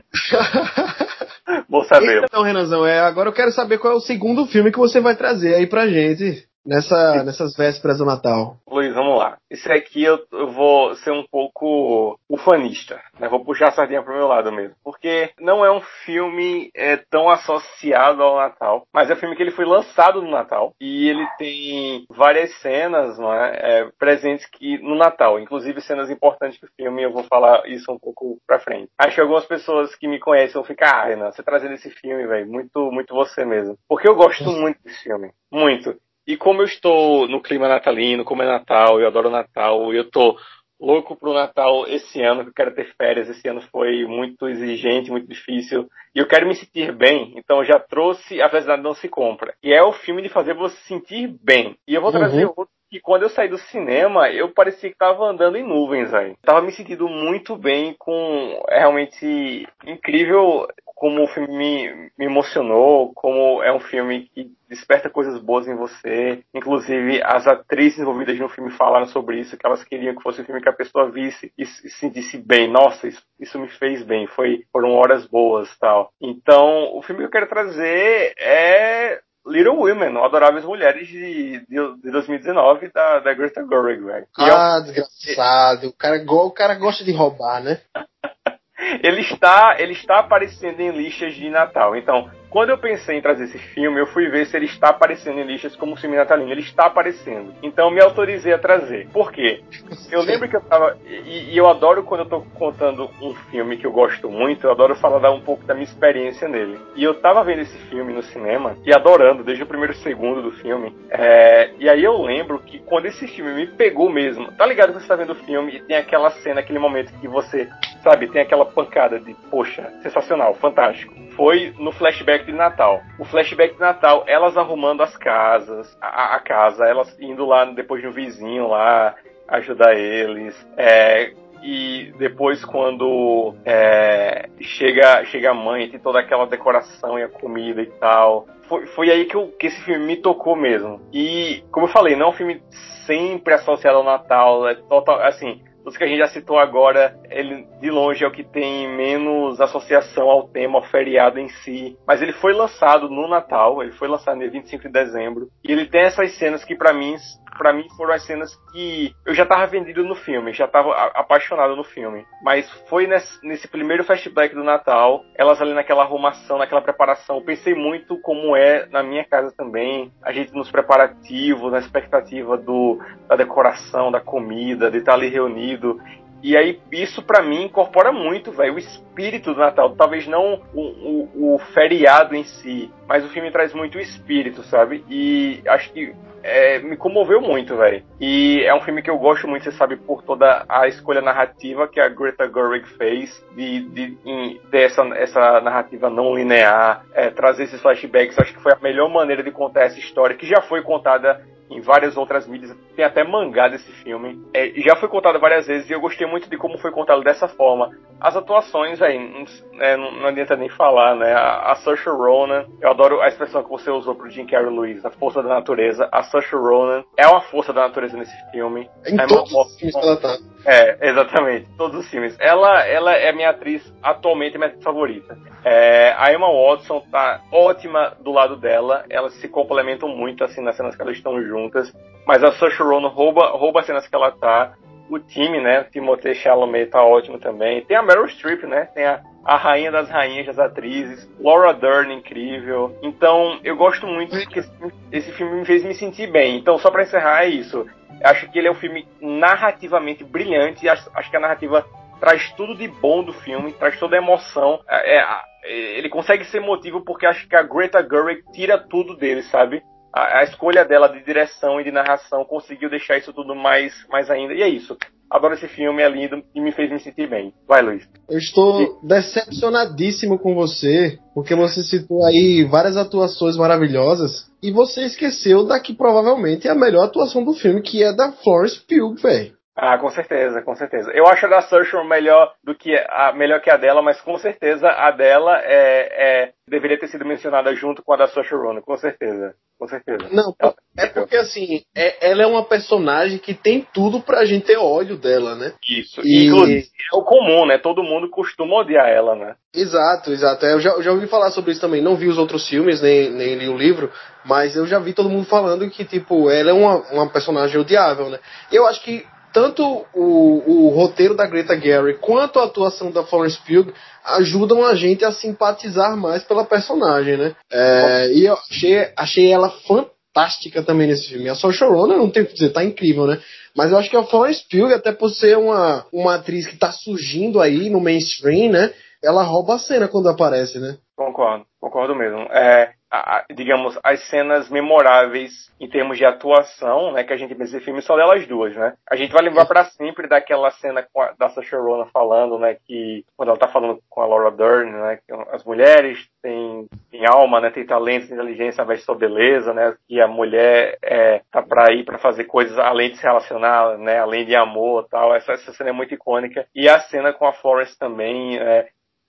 Bom saber. Então, Renanzão, é, agora eu quero saber qual é o segundo filme que você vai trazer aí pra gente nessa, nessas vésperas do Natal. Luiz, vamos lá. Esse aqui eu, eu vou ser um pouco ufanista, né? Vou puxar a sardinha pro meu lado mesmo. Porque não é um filme é, tão associado ao Natal, mas é um filme que ele foi lançado no Natal e ele tem várias cenas não é, é, presentes que, no Natal, inclusive cenas importantes do filme, eu vou falar isso um pouco pra frente. Acho que algumas pessoas que me conhecem vão ficar, ah, Renan, você trazendo esse filme, velho, muito, muito você mesmo. Porque eu gosto muito desse filme. Muito. E como eu estou no clima natalino, como é Natal, eu adoro Natal, eu tô louco pro Natal esse ano, que eu quero ter férias. Esse ano foi muito exigente, muito difícil. E eu quero me sentir bem, então eu já trouxe A Felicidade Não Se Compra. E é o filme de fazer você se sentir bem. E eu vou trazer uhum. outro que quando eu saí do cinema, eu parecia que tava andando em nuvens, velho. Tava me sentindo muito bem com é realmente incrível como o filme me, me, emocionou, como é um filme que desperta coisas boas em você. Inclusive, as atrizes envolvidas no filme falaram sobre isso, que elas queriam que fosse um filme que a pessoa visse e se sentisse bem. Nossa, isso, isso me fez bem, foi, foram horas boas tal. Então, o filme que eu quero trazer é Little Women, Adoráveis Mulheres de, de, de 2019 da, da Greta Gerwig, velho. Ah, é um... desgraçado. O cara, o cara gosta de roubar, né? ele está, ele está aparecendo em listas de Natal. Então, quando eu pensei em trazer esse filme, eu fui ver se ele está aparecendo em listas como filme natalino. Ele está aparecendo. Então eu me autorizei a trazer. Por quê? Eu lembro que eu tava. E, e, eu adoro quando eu tô contando um filme que eu gosto muito, eu adoro falar um pouco da minha experiência nele. E eu tava vendo esse filme no cinema e adorando desde o primeiro segundo do filme. É, e aí eu lembro que quando esse filme me pegou mesmo, tá ligado que você tá vendo o filme e tem aquela cena, aquele momento que você, sabe, tem aquela pancada de, poxa, sensacional, fantástico. Foi no flashback de Natal. O flashback de Natal, elas arrumando as casas, a, a casa, elas indo lá depois no vizinho lá ajudar eles. É, e depois quando é, chega, chega a mãe, tem toda aquela decoração e a comida e tal. Foi, foi aí que, eu, que esse filme me tocou mesmo. E, como eu falei, não é um filme sempre associado ao Natal, é total, assim, dos que a gente já citou agora, ele de longe é o que tem menos associação ao tema, ao feriado em si. Mas ele foi lançado no Natal, ele foi lançado no dia 25 de dezembro. E ele tem essas cenas que para mim para mim foram as cenas que eu já tava vendido no filme, já tava apaixonado no filme. Mas foi nesse, nesse, primeiro flashback do Natal, elas ali naquela arrumação, naquela preparação. Eu pensei muito como é na minha casa também, a gente nos preparativos, na expectativa do, da decoração, da comida, de estar ali reunido. E aí, isso para mim incorpora muito, velho, o espírito do Natal. Talvez não o, o, o, feriado em si, mas o filme traz muito o espírito, sabe? E acho que é, me comoveu muito, velho. E é um filme que eu gosto muito, você sabe, por toda a escolha narrativa que a Greta Gerwig fez de, de, de essa, essa narrativa não linear, é, trazer esses flashbacks. Acho que foi a melhor maneira de contar essa história, que já foi contada em várias outras mídias. Tem até mangá desse filme. É, já foi contado várias vezes e eu gostei muito de como foi contado dessa forma. As atuações, aí, não, é, não, adianta nem falar, né? A, a Saoirse Ronan, eu adoro a expressão que você usou pro Jim Carrey Lewis, a força da natureza. A Saoirse Ronan é uma força da natureza nesse filme. Em é todos os filmes que ela tá. É, exatamente, todos os filmes. Ela, ela é minha atriz atualmente minha atriz favorita. É, a Emma Watson tá ótima do lado dela, elas se complementam muito assim nas cenas que elas estão juntas, mas a Saoirse Ronan rouba, rouba as cenas que ela tá. O time, né, Timothée Chalamet tá ótimo também. Tem a Meryl Streep, né, tem a, a rainha das rainhas das atrizes, Laura Dern incrível. Então, eu gosto muito porque esse, filme me fez me sentir bem. Então, só para encerrar é isso. Acho que ele é um filme narrativamente brilhante. Acho, acho que a narrativa traz tudo de bom do filme, traz toda a emoção. É, é, ele consegue ser motivo porque acho que a Greta Gerwig tira tudo dele, sabe? A, a, escolha dela de direção e de narração conseguiu deixar isso tudo mais, mais ainda. E é isso. Adoro esse filme, é lindo e me fez me sentir bem. Vai, Luiz. Eu estou decepcionadíssimo com você, porque você citou aí várias atuações maravilhosas e você esqueceu da que provavelmente é a melhor atuação do filme, que é da Florence Pugh, velho. Ah, com certeza, com certeza. Eu acho a da Saoirse melhor do que a melhor que a dela, mas com certeza a dela é, é deveria ter sido mencionada junto com a da Saoirse Ronan, com certeza, com certeza. Não, é porque assim, é, ela é uma personagem que tem tudo pra gente ter ódio dela, né? Isso. E... Inclusive é o comum, né? Todo mundo costuma odiar ela, né? Exato, exato. Eu já, eu já ouvi falar sobre isso também. Não vi os outros filmes nem, nem li o livro, mas eu já vi todo mundo falando que tipo ela é uma, uma personagem odiável, né? Eu acho que tanto o, o roteiro da Greta Gerwig quanto a atuação da Florence Pugh ajudam a gente a simpatizar mais pela personagem, né? É, e eu achei, achei ela fantástica também nesse filme. A Saoirse Ronan, não tem o que dizer, tá incrível, né? Mas eu acho que a Florence Pugh, até por ser uma, uma atriz que tá surgindo aí no mainstream, né? Ela rouba a cena quando aparece, né? Concordo, concordo mesmo. É, a, digamos, as cenas memoráveis em termos de atuação, né, que a gente vê nesse filme são delas duas, né? A gente vai lembrar para sempre daquela cena a, da Saoirse Ronan falando, né, que quando ela tá falando com a Laura Dern, né, que as mulheres têm, têm alma, né, têm talento, têm inteligência, mas sua beleza, né, que a mulher é, tá para ir para fazer coisas além de se relacionar, né, além de amor, tal. Essa, essa cena é muito icônica. E a cena com a Florence também, é,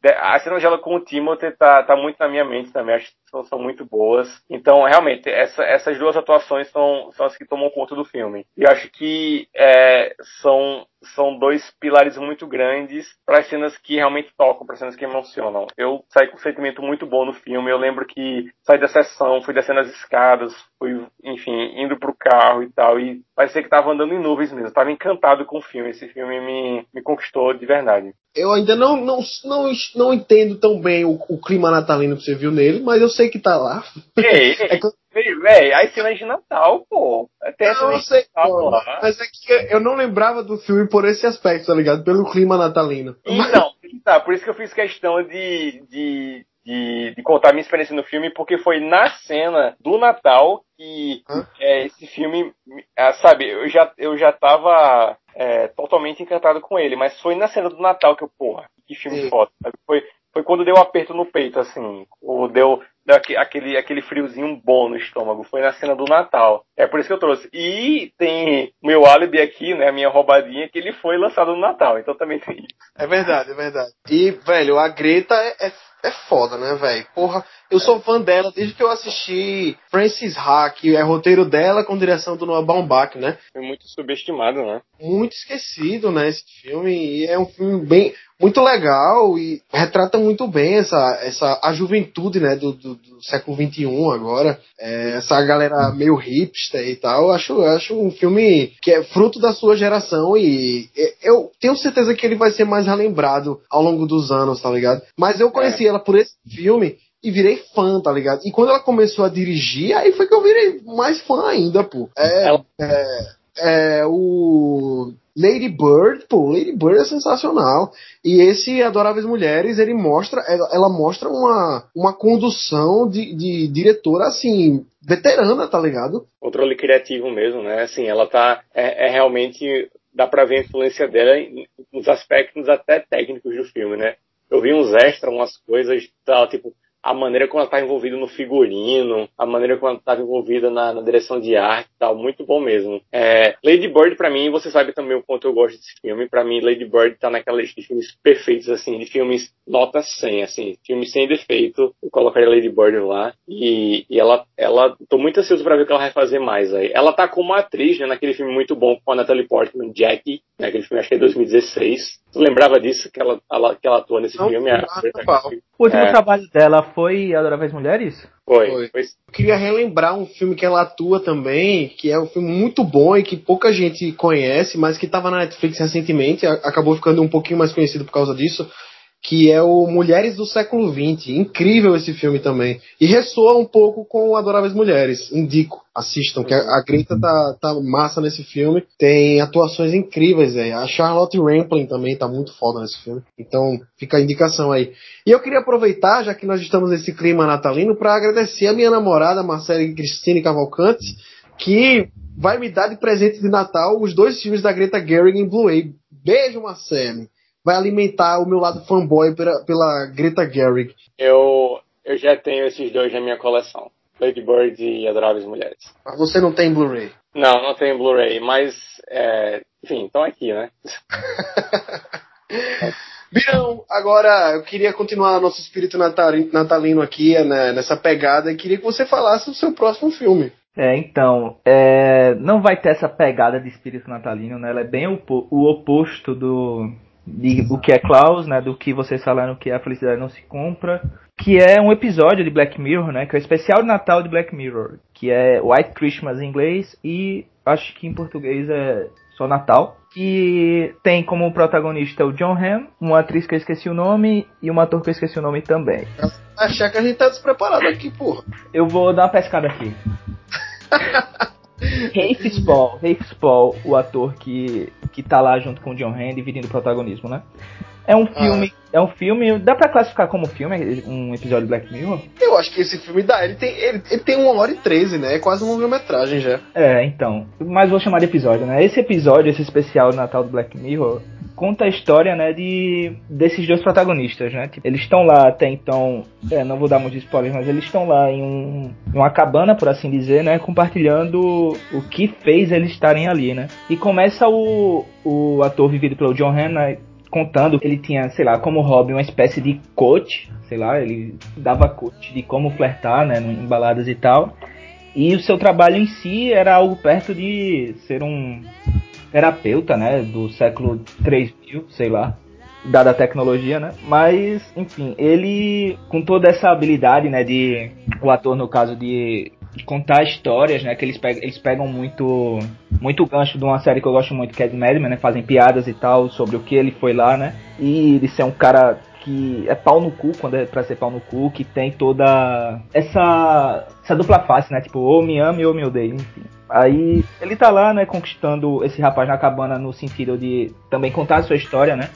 a cena dela com o Timothy tá, tá muito na minha mente também, acho que são, são muito boas. Então, realmente, essa, essas duas atuações são, são as que tomam conta do filme. E acho que é, são, são dois pilares muito grandes para as cenas que realmente tocam, para as cenas que emocionam. Eu saí com um sentimento muito bom no filme. Eu lembro que saí da sessão, fui descendo as escadas, fui, enfim, indo pro carro e tal. E parecia que estava andando em nuvens mesmo. Estava encantado com o filme. Esse filme me, me conquistou de verdade. Eu ainda não, não, não, não entendo tão bem o, o clima natalino que você viu nele, mas eu sei que tá lá. É que... Véi, as cenas de Natal, pô. Até não, eu sei, pô, mas é que eu não lembrava do filme por esse aspecto, tá ligado? Pelo clima natalino. Então, tá, por isso que eu fiz questão de, de, de, de contar minha experiência no filme, porque foi na cena do Natal que é, esse filme, é, sabe, eu já, eu já tava é, totalmente encantado com ele, mas foi na cena do Natal que eu, porra, que filme Sim. foda, sabe? Foi, foi quando deu um aperto no peito, assim, ou deu aquele, aquele friozinho bom no estômago. Foi na cena do Natal. É por isso que eu trouxe. E tem meu álibi aqui, né, a minha roubadinha, que ele foi lançado no Natal, então também tem isso. É verdade, é verdade. E, velho, a Greta é, é, é foda, né, velho? Porra, eu sou fã dela desde que eu assisti Francis Ha, que é roteiro dela com direção do Noah Baumbach, né? Foi muito subestimado, né? Muito esquecido, né, esse filme. E é um filme bem muito legal e retrata muito bem essa, essa a juventude né, do, do, do século XXI agora. É, essa galera meio hipster e tal. Acho, acho um filme que é fruto da sua geração e eu tenho certeza que ele vai ser mais relembrado ao longo dos anos, tá ligado? Mas eu conheci é. ela por esse filme e virei fã, tá ligado? E quando ela começou a dirigir, aí foi que eu virei mais fã ainda, pô. É, ela... é, é o Lady Bird, pô, Lady Bird é sensacional. E esse Adoráveis Mulheres, ele mostra, ela, ela mostra uma, uma condução de, de diretora, assim, veterana, tá ligado? Controle criativo mesmo, né? Assim, ela tá, é, é realmente, dá pra ver a influência dela nos aspectos até técnicos do filme, né? Eu vi uns extras, umas coisas, tal, tipo, a maneira como ela está envolvida no figurino, a maneira como ela estava envolvida na, na, direção de arte e tal, muito bom mesmo. É, Lady Bird, para mim, você sabe também o quanto eu gosto desse filme, para mim Lady Bird tá naquela lista de filmes perfeitos, assim, de filmes nota 100, assim, filmes sem defeito, eu colocaria Lady Bird lá, e, e ela, ela, tô muito ansioso para ver o que ela vai fazer mais aí. Ela tá como atriz, né, naquele filme muito bom com a Natalie Portman, Jackie, né, aquele filme acho que é 2016, Tu lembrava disso, que ela, ela que ela atua nesse não, filme? Não, o último é. trabalho dela foi Adoráveis Mulheres? Foi. foi. foi. Eu queria relembrar um filme que ela atua também, que é um filme muito bom e que pouca gente conhece, mas que estava na Netflix recentemente, acabou ficando um pouquinho mais conhecido por causa disso, que é o Mulheres do Século XX. Incrível esse filme também. E ressoa um pouco com Adoráveis Mulheres. Indico, assistam, que a, Greta tá, tá massa nesse filme. Tem atuações incríveis aí. A Charlotte Rampling também tá muito foda nesse filme. Então, fica a indicação aí. E eu queria aproveitar, já que nós estamos nesse clima natalino, para agradecer a minha namorada, Marcela Cristine Cavalcante, que vai me dar de presente de Natal os dois filmes da Greta Gerwig em Blu-ray. Beijo, Marcelo. Vai alimentar o meu lado fanboy pela, pela Greta Gerwig. Eu, eu já tenho esses dois na minha coleção. Lady Bird e Adoráveis Mulheres. Mas você não tem Blu-ray? Não, não tenho Blu-ray, mas, é, enfim, estão aqui, né? Birão, agora eu queria continuar nosso espírito natalino aqui, né, nessa pegada, e queria que você falasse do seu próximo filme. É, então, é, não vai ter essa pegada de espírito natalino, né? Ela é bem o, o oposto do, de, do que é Klaus, né? Do que vocês falaram que a felicidade não se compra. Que é um episódio de Black Mirror, né? Que é o especial de Natal de Black Mirror. Que é White Christmas em inglês e acho que em português é só Natal. Que tem como protagonista o John Hamm, uma atriz que eu esqueci o nome e um ator que eu esqueci o nome também. Achar que a gente tá despreparado aqui, porra. Eu vou dar uma pescada aqui. Rafe Spall, Rafe Spall, o ator que, que tá lá junto com o John Hamm dividindo o protagonismo, né? É um filme. Ah. É um filme. Dá pra classificar como filme um episódio de Black Mirror? Eu acho que esse filme dá. Ele tem, ele, ele tem uma hora e treze, né? É quase uma longa-metragem já. É, então. Mas vou chamar de episódio, né? Esse episódio, esse especial de Natal do Black Mirror, conta a história, né, de desses dois protagonistas, né? Tipo, eles estão lá até então, é, não vou dar muitos spoilers, mas eles estão lá em, um, uma cabana, por assim dizer, né, compartilhando o que fez eles estarem ali, né? E começa o, o ator vivido pelo John Hanna contando que ele tinha, sei lá, como hobby uma espécie de coach, sei lá, ele dava coach de como flertar, né, em baladas e tal. E o seu trabalho em si era algo perto de ser um terapeuta, né, do século 3000, sei lá, dada a tecnologia, né? Mas, enfim, ele com toda essa habilidade, né, de o ator no caso de contar histórias, né? Que eles pegam, eles pegam muito muito gancho de uma série que eu gosto muito, que é de Mad né? Fazem piadas e tal sobre o que ele foi lá, né? E ele ser um cara que é pau no cu, quando é pra ser pau no cu, que tem toda essa, essa dupla face, né? Tipo, ou me ame ou me odeia, enfim. Aí ele tá lá, né, conquistando esse rapaz na cabana no sentido de também contar a sua história, né?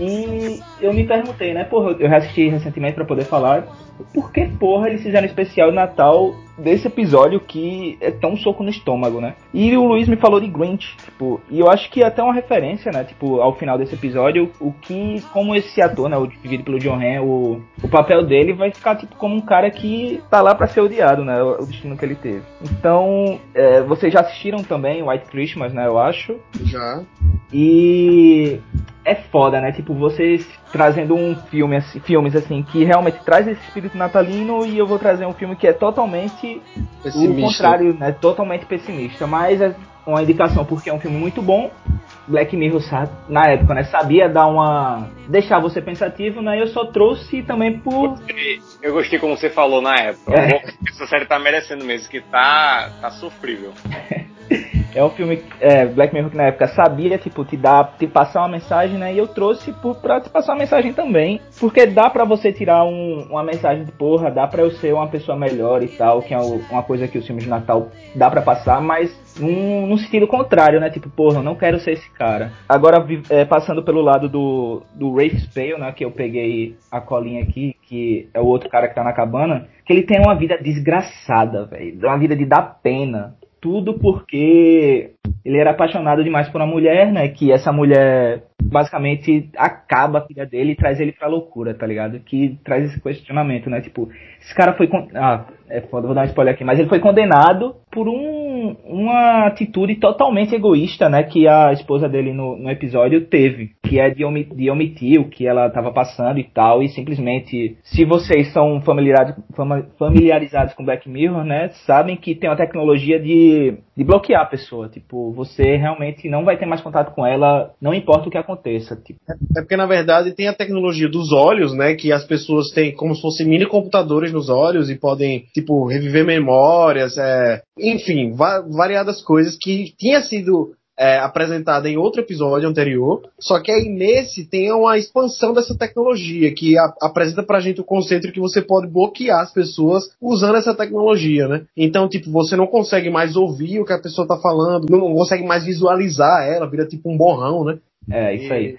E eu me perguntei, né, porra, eu reassisti recentemente para poder falar, por que porra eles fizeram especial Natal desse episódio que é tão soco no estômago, né? E o Luiz me falou de Grinch, tipo, e eu acho que é até uma referência, né? Tipo, ao final desse episódio, o que, como esse ator, né, o vivido pelo John Hamm, o, o papel dele vai ficar, tipo, como um cara que tá lá para ser odiado, né? O, o, destino que ele teve. Então, é, vocês já assistiram também White Christmas, né? Eu acho. Já. E é foda, né? Tipo, vocês trazendo um filme assim, filmes assim que realmente traz esse espírito natalino e eu vou trazer um filme que é totalmente pessimista. o contrário, né? Totalmente pessimista, mas é uma indicação porque é um filme muito bom. Black Mirror na época, né, sabia dar uma deixar você pensativo, né? Eu só trouxe também por eu gostei como você falou na época. É. Essa série tá merecendo mesmo que tá tá sofrível. É um filme, é, Black Mirror que na época sabia, tipo, te dar, te passar uma mensagem, né? E eu trouxe por, pra te passar uma mensagem também. Porque dá pra você tirar um, uma mensagem de porra, dá pra eu ser uma pessoa melhor e tal, que é uma coisa que os filmes de Natal dá pra passar, mas num, num sentido contrário, né? Tipo, porra, eu não quero ser esse cara. Agora, é, passando pelo lado do, do Rafe Spale, né? Que eu peguei a colinha aqui, que é o outro cara que tá na cabana, que ele tem uma vida desgraçada, velho. Uma vida de dar pena tudo porque ele era apaixonado demais por uma mulher, né? Que essa mulher basicamente acaba a filha dele e traz ele pra loucura, tá ligado? Que traz esse questionamento, né? Tipo, esse cara foi. Con... Ah, é foda, vou dar um spoiler aqui, mas ele foi condenado por um, uma atitude totalmente egoísta, né? Que a esposa dele no, no episódio teve, que é de, de omitir o que ela tava passando e tal, e simplesmente, se vocês são familiarizados, familiarizados com Black Mirror, né? Sabem que tem uma tecnologia de, de bloquear a pessoa, tipo, você realmente não vai ter mais contato com ela, não importa o que aconteça. Tipo. É porque, na verdade, tem a tecnologia dos olhos, né? Que as pessoas têm como se fossem mini computadores nos olhos e podem, tipo, reviver memórias, é, enfim, va variadas coisas que tinha sido é, apresentada em outro episódio anterior, só que aí nesse tem uma expansão dessa tecnologia que a, apresenta pra gente o conceito que você pode bloquear as pessoas usando essa tecnologia, né? Então, tipo, você não consegue mais ouvir o que a pessoa tá falando, não consegue mais visualizar ela, vira tipo um borrão, né? É, isso aí.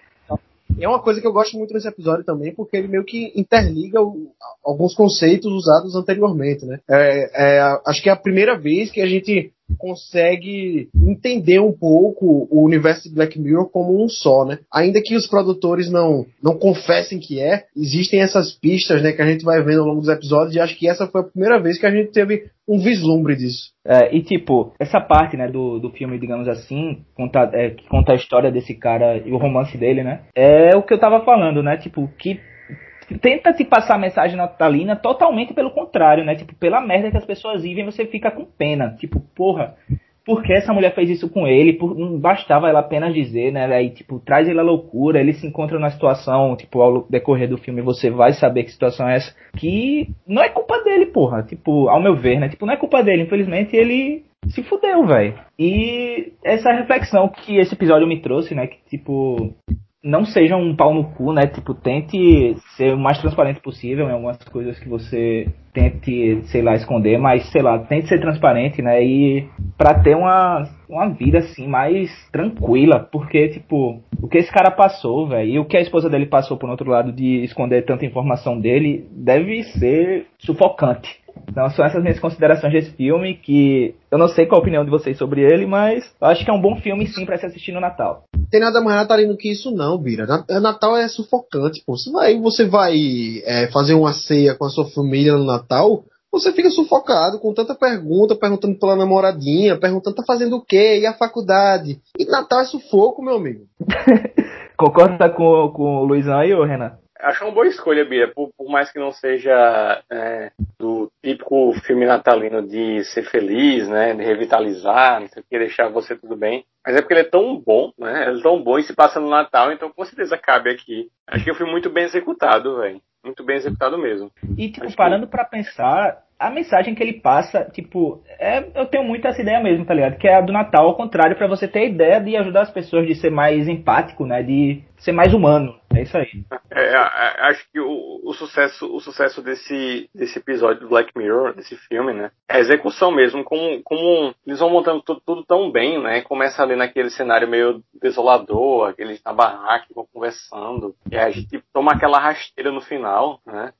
E é uma coisa que eu gosto muito nesse episódio também, porque ele meio que interliga o, alguns conceitos usados anteriormente, né? É, é, acho que é a primeira vez que a gente consegue entender um pouco o universo de Black Mirror como um só, né? Ainda que os produtores não, não confessem que é, existem essas pistas, né, que a gente vai vendo ao longo dos episódios e acho que essa foi a primeira vez que a gente teve um vislumbre disso. É, e tipo, essa parte, né, do, do filme, digamos assim, conta, é, que conta a história desse cara e o romance dele, né, é o que eu tava falando, né, tipo, que tenta te passar a mensagem natalina totalmente pelo contrário, né? Tipo, pela merda que as pessoas vivem, você fica com pena. Tipo, porra, por que essa mulher fez isso com ele? Por, não bastava ela apenas dizer, né? Aí, tipo, traz ele à loucura, ele se encontra na situação, tipo, ao decorrer do filme você vai saber que situação é essa. Que não é culpa dele, porra. Tipo, ao meu ver, né? Tipo, não é culpa dele. Infelizmente, ele se fudeu, velho. E essa reflexão que esse episódio me trouxe, né? Que, tipo, não seja um pau no cu, né? Tipo, tente ser o mais transparente possível em algumas coisas que você tente, sei lá, esconder, mas sei lá, tente ser transparente, né? E para ter uma, uma vida assim mais tranquila, porque tipo, o que esse cara passou, velho, e o que a esposa dele passou por outro lado de esconder tanta informação dele, deve ser sufocante. Então são essas minhas considerações desse filme, que eu não sei qual a opinião de vocês sobre ele, mas eu acho que é um bom filme sim para se assistir no Natal. Tem nada mais natalino que isso não, Bira. Natal é sufocante, pô. Você vai, você vai é, fazer uma ceia com a sua família no Natal, você fica sufocado com tanta pergunta, perguntando pela namoradinha, perguntando tá fazendo o quê, e a faculdade. E Natal é sufoco, meu amigo. Concorda com, com o Luizão aí, ô Renan? Acho uma boa escolha, Bia, por, por mais que não seja é, do típico filme natalino de ser feliz, né, de revitalizar, não sei o que, deixar você tudo bem. Mas é porque ele é tão bom, né, ele é tão bom e se passa no Natal, então com certeza cabe aqui. Acho que eu fui muito bem executado, velho. Muito bem executado mesmo. E, tipo, Acho parando que... para pensar, a mensagem que ele passa, tipo, é, eu tenho muito essa ideia mesmo, tá ligado? Que é a do Natal, ao contrário, para você ter a ideia de ajudar as pessoas de ser mais empático, né? De ser mais humano. É isso aí. É, é, é, acho que o, o, sucesso, o sucesso desse, desse episódio do Black Mirror, desse filme, né? É a execução mesmo, como, como eles vão montando tudo, tudo tão bem, né? Começa ali naquele cenário meio desolador, aqueles na barraca vão conversando, e a gente toma aquela rasteira no final, né?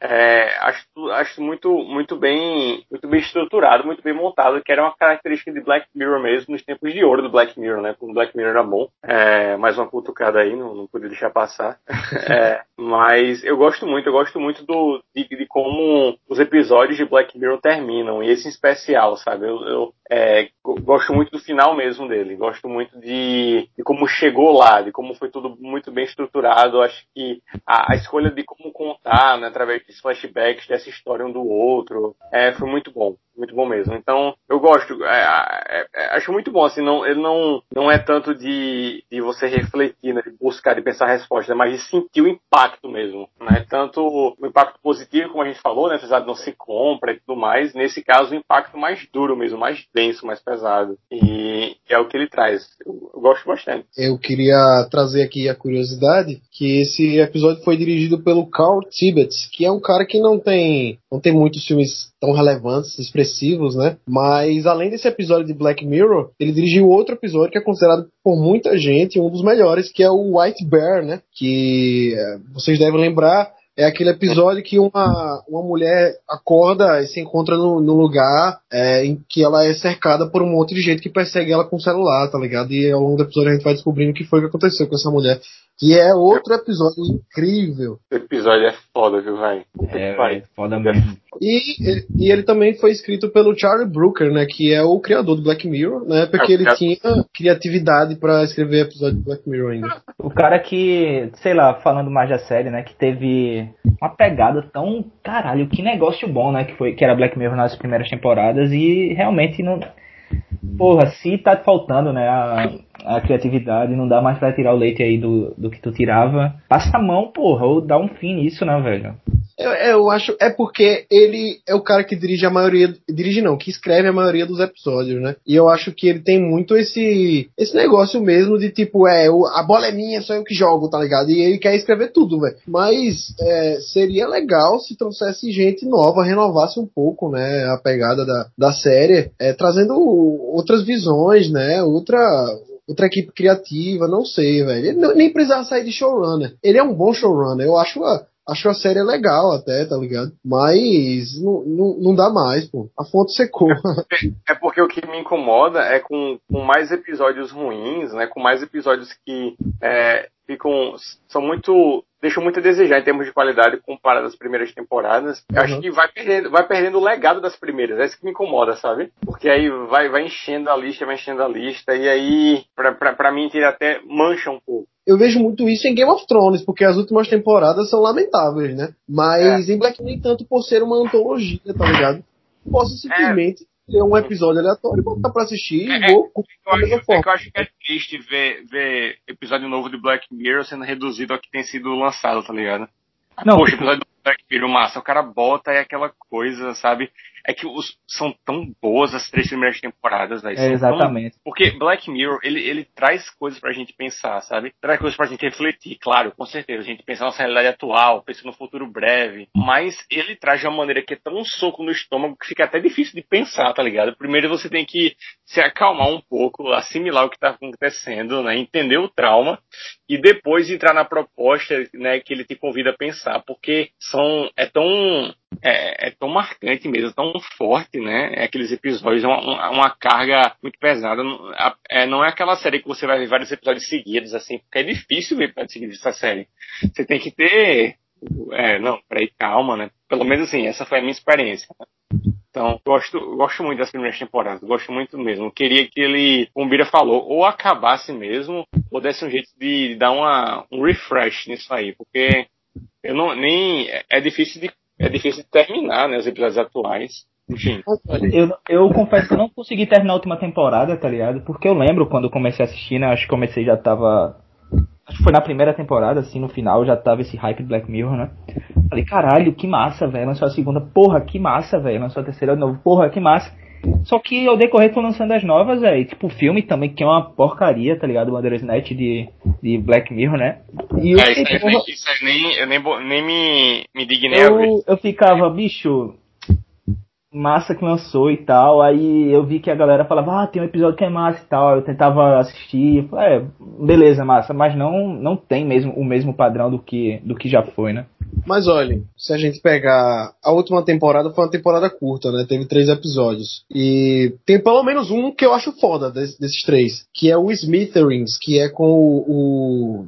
É, acho, acho muito, muito bem, muito bem estruturado, muito bem montado, que era uma característica de Black Mirror mesmo nos tempos de ouro do Black Mirror, né? Quando Black Mirror era bom. É, mais uma cutucada aí, não, não podia deixar passar. É, mas eu gosto muito, eu gosto muito do, de, de, como os episódios de Black Mirror terminam, e esse em especial, sabe? Eu, eu é, gosto muito do final mesmo dele, gosto muito de, de, como chegou lá, de como foi tudo muito bem estruturado. Acho que a, a escolha de como contar, né, através desses flashbacks dessa história um do outro, é, foi muito bom muito bom mesmo. Então, eu gosto, é, é, é, acho muito bom, assim, não, ele não, não é tanto de, de você refletir, né, de buscar, de pensar a resposta, mas de sentir o impacto mesmo, né, tanto o impacto positivo, como a gente falou, né, apesar de não se compra e tudo mais, nesse caso o impacto mais duro mesmo, mais denso, mais pesado, e é o que ele traz. Eu, eu gosto bastante. Eu queria trazer aqui a curiosidade, que esse episódio foi dirigido pelo Carl Tibbets, que é um cara que não tem, não tem muitos filmes tão relevantes, expressivos, né? Mas além desse episódio de Black Mirror, ele dirigiu outro episódio que é considerado por muita gente um dos melhores, que é o White Bear, né? Que eh, vocês devem lembrar é aquele episódio que uma, uma mulher acorda e se encontra no, no lugar é, em que ela é cercada por um monte de gente que persegue ela com o celular, tá ligado? E ao longo do episódio a gente vai descobrindo o que foi que aconteceu com essa mulher. Que é outro episódio incrível. Esse episódio é foda, viu, vai? É, é foda mesmo. E, e ele também foi escrito pelo Charlie Brooker, né? Que é o criador do Black Mirror, né? Porque ele tinha criatividade para escrever episódio do Black Mirror ainda. O cara que, sei lá, falando mais da série, né? Que teve uma pegada tão. Caralho, que negócio bom, né? Que, foi, que era Black Mirror nas primeiras temporadas e realmente não. Porra, se tá faltando, né? A, a criatividade, não dá mais pra tirar o leite aí do, do que tu tirava. Passa a mão, porra, ou dá um fim nisso, né, velho? Eu, eu, acho. É porque ele é o cara que dirige a maioria. Dirige não, que escreve a maioria dos episódios, né? E eu acho que ele tem muito esse. Esse negócio mesmo de tipo, é, a bola é minha, só eu que jogo, tá ligado? E ele quer escrever tudo, velho. Mas é, seria legal se trouxesse gente nova, renovasse um pouco, né? A pegada da, da série, é, trazendo outras visões, né? Outra outra equipe criativa, não sei, velho. Ele nem precisava sair de showrunner. Ele é um bom showrunner. Eu acho Acho a série legal até, tá ligado? Mas não, não, não dá mais, pô. A fonte secou. É porque o que me incomoda é com, com mais episódios ruins, né? Com mais episódios que é, ficam. são muito. deixam muito a desejar em termos de qualidade comparado às primeiras temporadas. Eu acho Uhum. que vai perdendo, vai perdendo o legado das primeiras. É isso que me incomoda, sabe? Porque aí vai, vai enchendo a lista, vai enchendo a lista, e aí, pra, pra, pra mim, até mancha um pouco. Eu vejo muito isso em Game of Thrones, porque as últimas temporadas são lamentáveis, né? Mas em Black nem tanto por ser uma antologia, tá ligado? Posso simplesmente ter um episódio aleatório e botar pra assistir É, e vou Eu da acho, é eu acho que é triste ver, ver episódio novo de Black Mirror sendo reduzido ao que tem sido lançado, tá ligado? Não, Poxa, episódio do Black Mirror, massa, o cara bota e aquela coisa, sabe? É que os, são tão boas as três primeiras temporadas, velho. É, são tão- exatamente. Porque Black Mirror, ele, ele traz coisas pra gente pensar, sabe? Traz coisas pra gente refletir, claro, com certeza. A gente pensa na nossa realidade atual, pensa no futuro breve. Mas ele traz de uma maneira que é tão um soco no estômago que fica até difícil de pensar, tá ligado? Primeiro você tem que se acalmar um pouco, assimilar o que tá acontecendo, né? Entender o trauma e depois entrar na proposta, né, que ele te convida a pensar, porque são é tão é, é tão marcante mesmo, tão forte, né? É aqueles episódios, é uma, uma- carga muito pesada. É, não é aquela série que você vai ver vários episódios seguidos, assim, porque é difícil ver episódios seguidos dessa série. Você tem que ter. É, não, peraí, calma, né? Pelo menos assim, essa foi a minha experiência. né? Então, gosto, gosto muito das primeiras temporadas, gosto muito mesmo. Queria que ele, como o Bira falou, ou acabasse mesmo, ou desse um jeito de dar uma, um refresh nisso aí, porque eu não, nem, é- é difícil de, é difícil de terminar, né, os episódios atuais. Enfim, Eu, eu confesso que eu não consegui terminar a última temporada, tá ligado? Porque eu lembro quando comecei a assistir, né? Acho que comecei já tava. Acho que foi na primeira temporada, assim, no final já tava esse hype de Black Mirror, né? Falei, caralho, que massa, velho. Lançou a segunda, porra, que massa, velho. Lançou a terceira de novo, porra, que massa. Só que ao decorrer foi lançando as novas, velho. Tipo, o filme também, que é uma porcaria, tá ligado? O Bandersnatch de, de Black Mirror, né? E eu, é, isso, aí, porra, isso aí nem, eu nem, nem me, me dignei eu, eu ficava, bicho, massa que lançou e tal. Aí eu vi que a galera falava, ah, tem um episódio que é massa e tal. Eu tentava assistir, falei, é, beleza, massa, mas não, não tem mesmo o mesmo padrão do que, do que já foi, né? Mas olha, se a gente pegar. A última temporada foi uma temporada curta, né? Teve três episódios. E tem pelo menos um que eu acho foda des- desses três. Que é o Smithereens, que é com o. o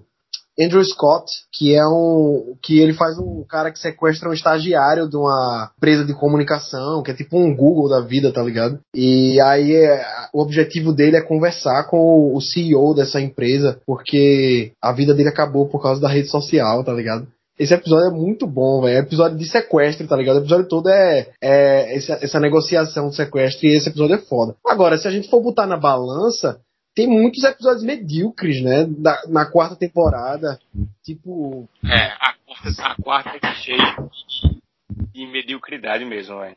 Andrew Scott, que é um. que ele faz um cara que sequestra um estagiário de uma empresa de comunicação, que é tipo um Google da vida, tá ligado? E aí é, o objetivo dele é conversar com o CEO dessa empresa, porque a vida dele acabou por causa da rede social, tá ligado? Esse episódio é muito bom, velho. É episódio de sequestro, tá ligado? O episódio todo é, é essa, essa negociação de sequestro e esse episódio é foda. Agora, se a gente for botar na balança, tem muitos episódios medíocres, né? Da- na quarta temporada. Tipo, É, a, a quarta é cheia de, de mediocridade mesmo, velho.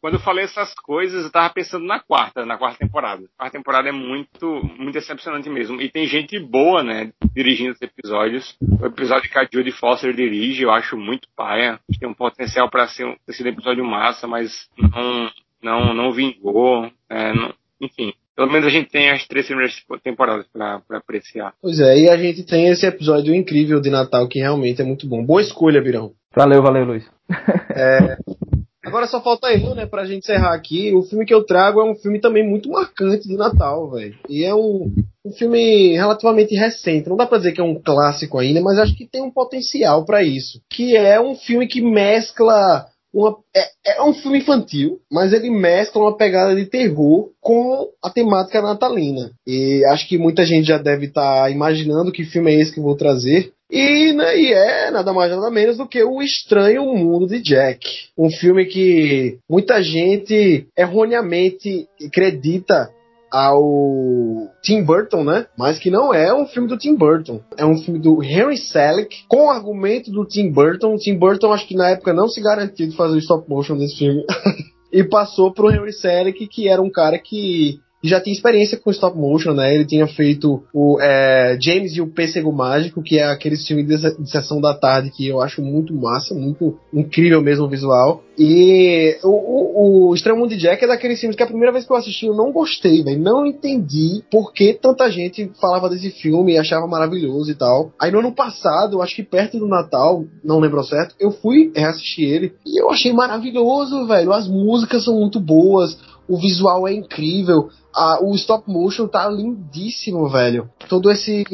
Quando eu falei essas coisas, eu tava pensando na quarta, na quarta temporada. A quarta temporada é muito, muito decepcionante mesmo. E tem gente boa, né, dirigindo os episódios. O episódio que a Judy Foster dirige, eu acho muito paia. Tem um potencial pra ser um, ter sido um episódio massa, mas não, não, não vingou. é, não- enfim. Pelo menos a gente tem as três primeiras temporadas pra, pra apreciar. pois é, e a gente tem esse episódio incrível de Natal que realmente é muito bom. Boa escolha, Virão. Valeu, valeu, Luiz. Agora só falta eu, né, pra gente encerrar aqui. O filme que eu trago é um filme também muito marcante de Natal, velho. E é um, um filme relativamente recente. Não dá pra dizer que é um clássico ainda, mas acho que tem um potencial pra isso. Que é um filme que mescla uma. É, é um filme infantil, mas ele mescla uma pegada de terror com a temática natalina. E acho que muita gente já deve estar imaginando que filme é esse que eu vou trazer. E, né, e é nada mais nada menos do que O Estranho Mundo de Jack. Um filme que muita gente erroneamente acredita ao Tim Burton, né? Mas que não é um filme do Tim Burton. É um filme do Henry Selick com argumento do Tim Burton. O Tim Burton acho que na época não se garantiu de fazer o stop motion desse filme. e passou pro Henry Selick, que era um cara que já tinha experiência com stop motion, né? Ele tinha feito o é, James e o Pêssego Mágico, que é aquele filme de, de sessão da tarde que eu acho muito massa, muito incrível mesmo o visual. E o, o, o Estranho Mundo Jack é daqueles filmes que a primeira vez que eu assisti eu não gostei, velho. Não entendi por que tanta gente falava desse filme e achava maravilhoso e tal. Aí no ano passado, acho que perto do Natal, não lembro certo, eu fui reassistir ele e eu achei maravilhoso, velho. As músicas são muito boas, o visual é incrível, a, o stop motion tá lindíssimo, velho. Todo esse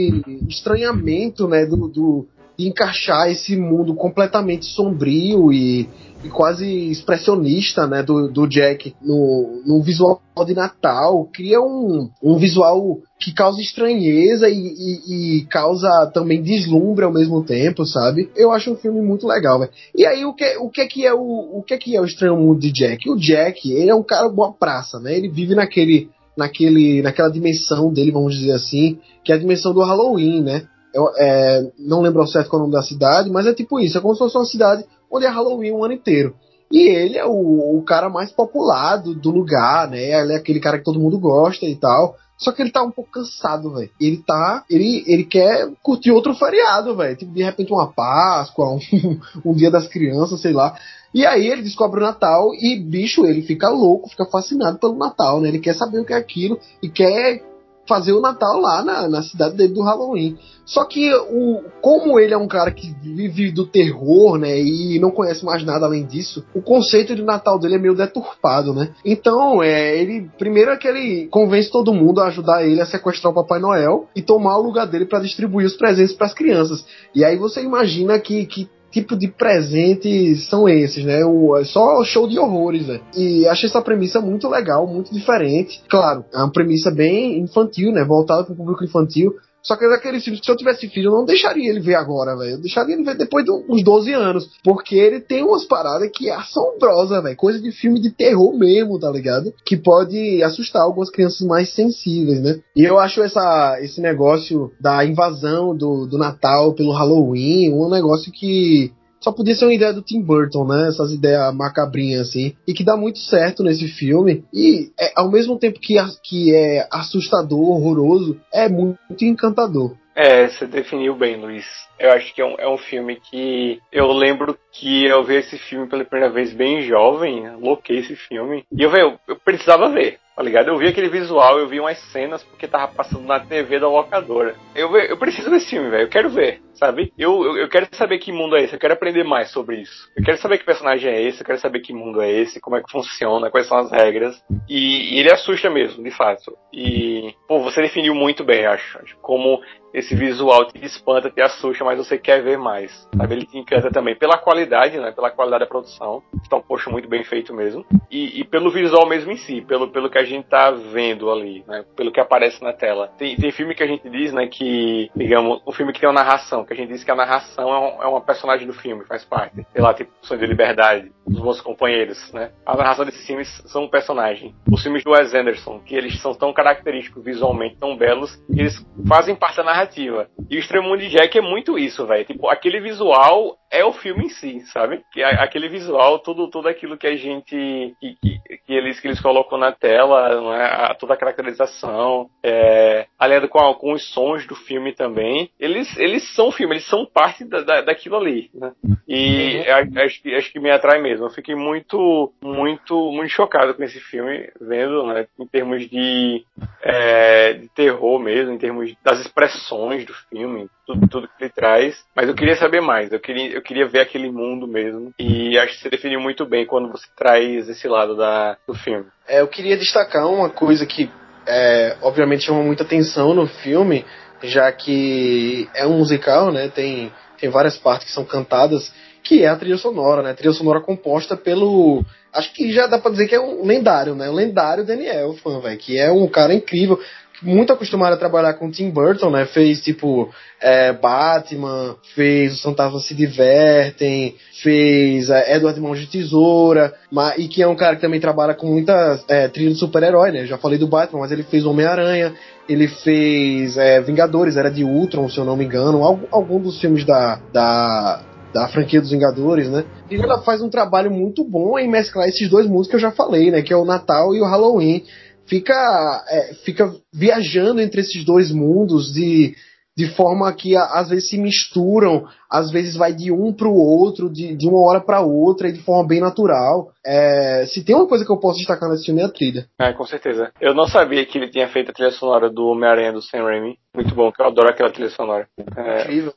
estranhamento, né, do, do de encaixar esse mundo completamente sombrio e, e quase expressionista, né, do, do Jack no, no visual de Natal, cria um, um visual que causa estranheza e, e, e, causa também deslumbre ao mesmo tempo, sabe? Eu acho um filme muito legal, velho. E aí o que, o que é que é o, o que é que é o Estranho Mundo de Jack? O Jack, ele é um cara boa praça, né? Ele vive naquele naquele naquela dimensão dele, vamos dizer assim, que é a dimensão do Halloween, né? Eu, é, não lembro ao certo qual é o nome da cidade, mas é tipo isso, é como se fosse uma cidade onde é Halloween o ano inteiro. E ele é o, o cara mais popular do, do, lugar, né? Ele é aquele cara que todo mundo gosta e tal. Só que ele tá um pouco cansado, velho. Ele tá. Ele, ele quer curtir outro feriado, velho. Tipo, de repente uma Páscoa, um, um dia das crianças, sei lá. E aí ele descobre o Natal e, bicho, ele fica louco, fica fascinado pelo Natal, né? Ele quer saber o que é aquilo e quer fazer o Natal lá na, na cidade dele do Halloween. Só que o, como ele é um cara que vive do terror, né, e não conhece mais nada além disso, o conceito de Natal dele é meio deturpado, né? Então, é, ele primeiro é que ele convence todo mundo a ajudar ele a sequestrar o Papai Noel e tomar o lugar dele para distribuir os presentes para as crianças. E aí você imagina que, que tipo de presentes são esses, né? O, é só show de horrores, né? E achei essa premissa muito legal, muito diferente. Claro, é uma premissa bem infantil, né? Voltada para o público infantil, só que daqueles filmes que se eu tivesse filho, eu não deixaria ele ver agora, velho. Eu deixaria ele ver depois de uns 12 anos. Porque ele tem umas paradas que é assombrosa, velho. Coisa de filme de terror mesmo, tá ligado? Que pode assustar algumas crianças mais sensíveis, né? E eu acho essa, esse negócio da invasão do, do Natal pelo Halloween um negócio que só podia ser uma ideia do Tim Burton, né? Essas ideias macabrinhas assim. E que dá muito certo nesse filme. E é, ao mesmo tempo que, que é assustador, horroroso, é muito encantador. É, você definiu bem, Luiz. Eu acho que é um, é um filme que eu lembro que eu vi esse filme pela primeira vez bem jovem, loquei esse filme. E eu, eu, eu precisava ver tá ligado? Eu vi aquele visual, eu vi umas cenas porque tava passando na TV da locadora. Eu, eu preciso desse filme, velho, eu quero ver, sabe? Eu, eu, eu, quero saber que mundo é esse, eu quero aprender mais sobre isso. Eu quero saber que personagem é esse, eu quero saber que mundo é esse, como é que funciona, quais são as regras. E, e ele assusta mesmo, de fato. E, pô, você definiu muito bem, acho. Como esse visual te espanta, te assusta, mas você quer ver mais. Sabe? Ele te encanta também pela qualidade, né? Pela qualidade da produção. Que tá um poxa muito bem feito mesmo. E, e, pelo visual mesmo em si, pelo, pelo que a gente tá vendo ali, né? Pelo que aparece na tela. Tem, tem filme que a gente diz, né, que, digamos, o filme que tem uma narração, que a gente diz que a narração é, um, é uma personagem do filme, faz parte. Sei lá, tipo, Sonho de Liberdade, Os Bons Companheiros, né? A narração desses filmes são um personagem. Os filmes do Wes Anderson, que eles são tão característicos visualmente, tão belos, que eles fazem parte da narrativa. E o Extremo de Jack é muito isso, velho. Tipo, aquele visual é o filme em si, sabe? Que aquele visual, tudo, tudo aquilo que a gente que, que, que eles que eles colocam na tela, é? A, toda a caracterização, é, aliado com, a, com os sons do filme também, eles eles são filme, eles são parte da, da daquilo ali, né? E uhum. acho, que, acho que me atrai mesmo. Eu fiquei muito muito muito chocado com esse filme, vendo, né? Em termos de, é, de terror mesmo, em termos das expressões do filme, tudo, tudo que ele traz. Mas eu queria saber mais, eu queria, eu queria ver aquele mundo mesmo. E acho que você definiu muito bem quando você traz esse lado da, do filme. É, eu queria destacar uma coisa que, é, obviamente, chama muita atenção no filme, já que é um musical, né? Tem, tem várias partes que são cantadas, que é a trilha sonora, né? A trilha sonora composta pelo. Acho que já dá pra dizer que é um lendário, né? O lendário Daniel Fan, velho, que é um cara incrível muito acostumado a trabalhar com Tim Burton, né? Fez tipo é, Batman, fez Os Fantasmas Se Divertem, fez é, Edward Mãos de Tesoura, mas, e que é um cara que também trabalha com muita é, trilha de super-herói, né? Já falei do Batman, mas ele fez Homem-Aranha, ele fez é, Vingadores, era de Ultron, se eu não me engano, algum, algum dos filmes da, da, da franquia dos Vingadores, né? E ela faz um trabalho muito bom em mesclar esses dois músicos que eu já falei, né? Que é o Natal e o Halloween fica, é, fica viajando entre esses dois mundos de, de forma que às vezes se misturam, às vezes vai de um para o outro, de, de uma hora para outra e de forma bem natural. É, se tem uma coisa que eu posso destacar nesse filme é a trilha. É, com certeza. Eu não sabia que ele tinha feito a trilha sonora do Homem-Aranha do Sam Raimi. Muito bom, que eu adoro aquela trilha sonora. É, Incrível.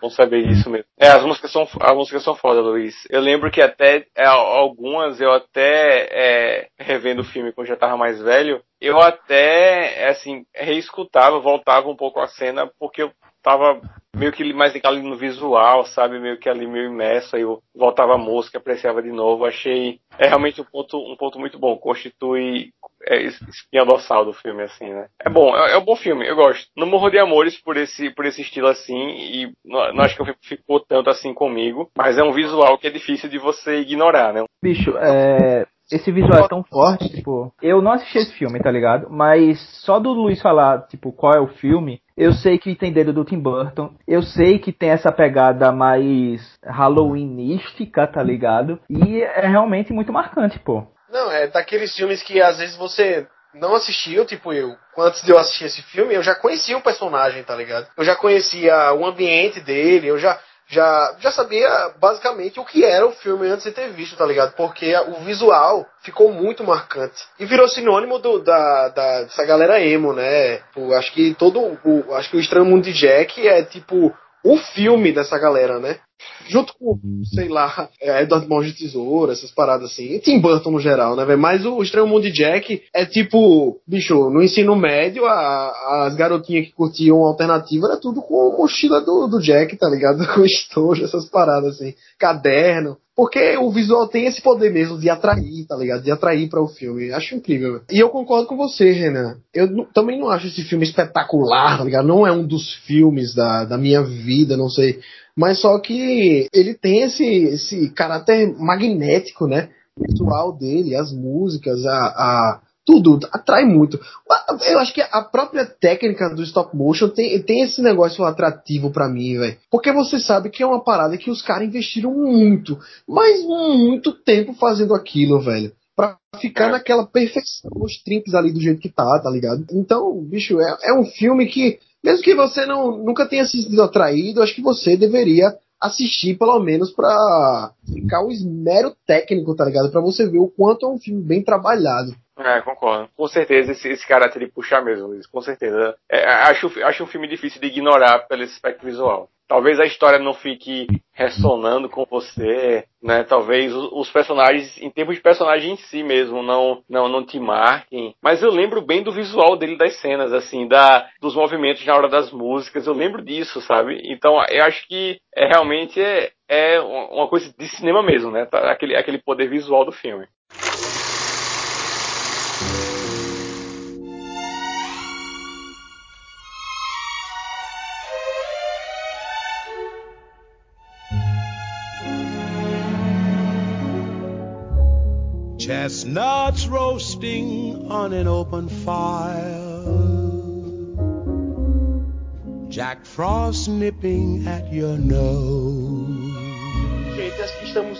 Bom saber disso mesmo. É, as músicas são, as músicas são foda, Luiz. Eu lembro que até, é, algumas, eu até, é, revendo o filme quando já tava mais velho, eu até, assim, reescutava, voltava um pouco a cena, porque eu tava meio que mais ali no visual, sabe? Meio que ali meio imerso, aí eu voltava a música, apreciava de novo. Achei, é realmente um ponto, um ponto muito bom. Constitui é, espinha dorsal do filme, assim, né? É bom, é, é, um bom filme, eu gosto. Não morro de amores por esse, por esse estilo assim, e não, não acho que ficou tanto assim comigo, mas é um visual que é difícil de você ignorar, né? Bicho, é, esse visual é tão forte, tipo, eu não assisti esse filme, tá ligado? Mas só do Luiz falar, tipo, qual é o filme, eu sei que tem dedo do Tim Burton, eu sei que tem essa pegada mais halloweenística, tá ligado? E é realmente muito marcante, pô. Não, é daqueles filmes que às vezes você não assistiu, tipo eu. Antes de eu assistir esse filme, eu já conhecia o personagem, tá ligado? Eu já conhecia o ambiente dele, eu já já, já sabia basicamente o que era o filme antes de ter visto, tá ligado? Porque o visual ficou muito marcante. E virou sinônimo do, da, da, dessa galera emo, né? Tipo, acho que todo. O, acho que o Estranho Mundo de Jack é tipo o filme dessa galera, né? Junto com, sei lá, é, Edward Mãos de Tesoura, essas paradas assim. E Tim Burton no geral, né, velho? Mas o Estranho Mundo de Jack é tipo, bicho, no ensino médio, a, as garotinhas que curtiam alternativa era tudo com mochila do, do Jack, tá ligado? Com estojo, essas paradas assim. Caderno. Porque o visual tem esse poder mesmo de atrair, tá ligado? De atrair para o filme. Acho incrível. E eu concordo com você, Renan. Eu também não acho esse filme espetacular, tá ligado? Não é um dos filmes da, da minha vida, não sei. Mas só que ele tem esse, esse caráter magnético, né? Visual dele, as músicas, a, a tudo, atrai muito. Eu acho que a própria técnica do stop motion tem, tem esse negócio atrativo para mim, velho. Porque você sabe que é uma parada que os caras investiram muito, mas muito tempo fazendo aquilo, velho. Pra ficar naquela perfeição, os trinques ali do jeito que tá, tá ligado? Então, bicho, é, é um filme que mesmo que você não, nunca tenha se sentido atraído, acho que você deveria assistir pelo menos pra ficar um esmero técnico, tá ligado? Pra você ver o quanto é um filme bem trabalhado. É, concordo. Com certeza esse, esse caráter de puxar mesmo, Luiz. Com certeza. É, acho, acho um filme difícil de ignorar pelo aspecto visual. Talvez a história não fique ressonando com você, né? Talvez os personagens, em termos de personagem em si mesmo, não, não, não te marquem. Mas eu lembro bem do visual dele das cenas, assim, da, dos movimentos na hora das músicas. Eu lembro disso, sabe? Então eu acho que é, realmente é, é uma coisa de cinema mesmo, né? Tá, aquele, aquele poder visual do filme. Chestnuts roasting on an open fire. Jack Frost nipping at your nose. Gente, acho que estamos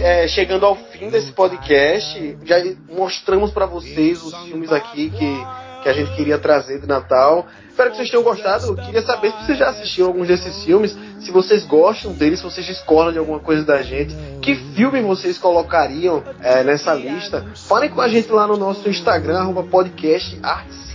é, chegando ao fim desse podcast. Já mostramos para vocês os filmes aqui que, que a gente queria trazer de Natal. Espero que vocês tenham gostado. Eu queria saber se vocês já assistiram alguns desses filmes, se vocês gostam deles, se vocês discordam de alguma coisa da gente. Que filme vocês colocariam é, nessa lista? Falem com a gente lá no nosso Instagram, arroba podcast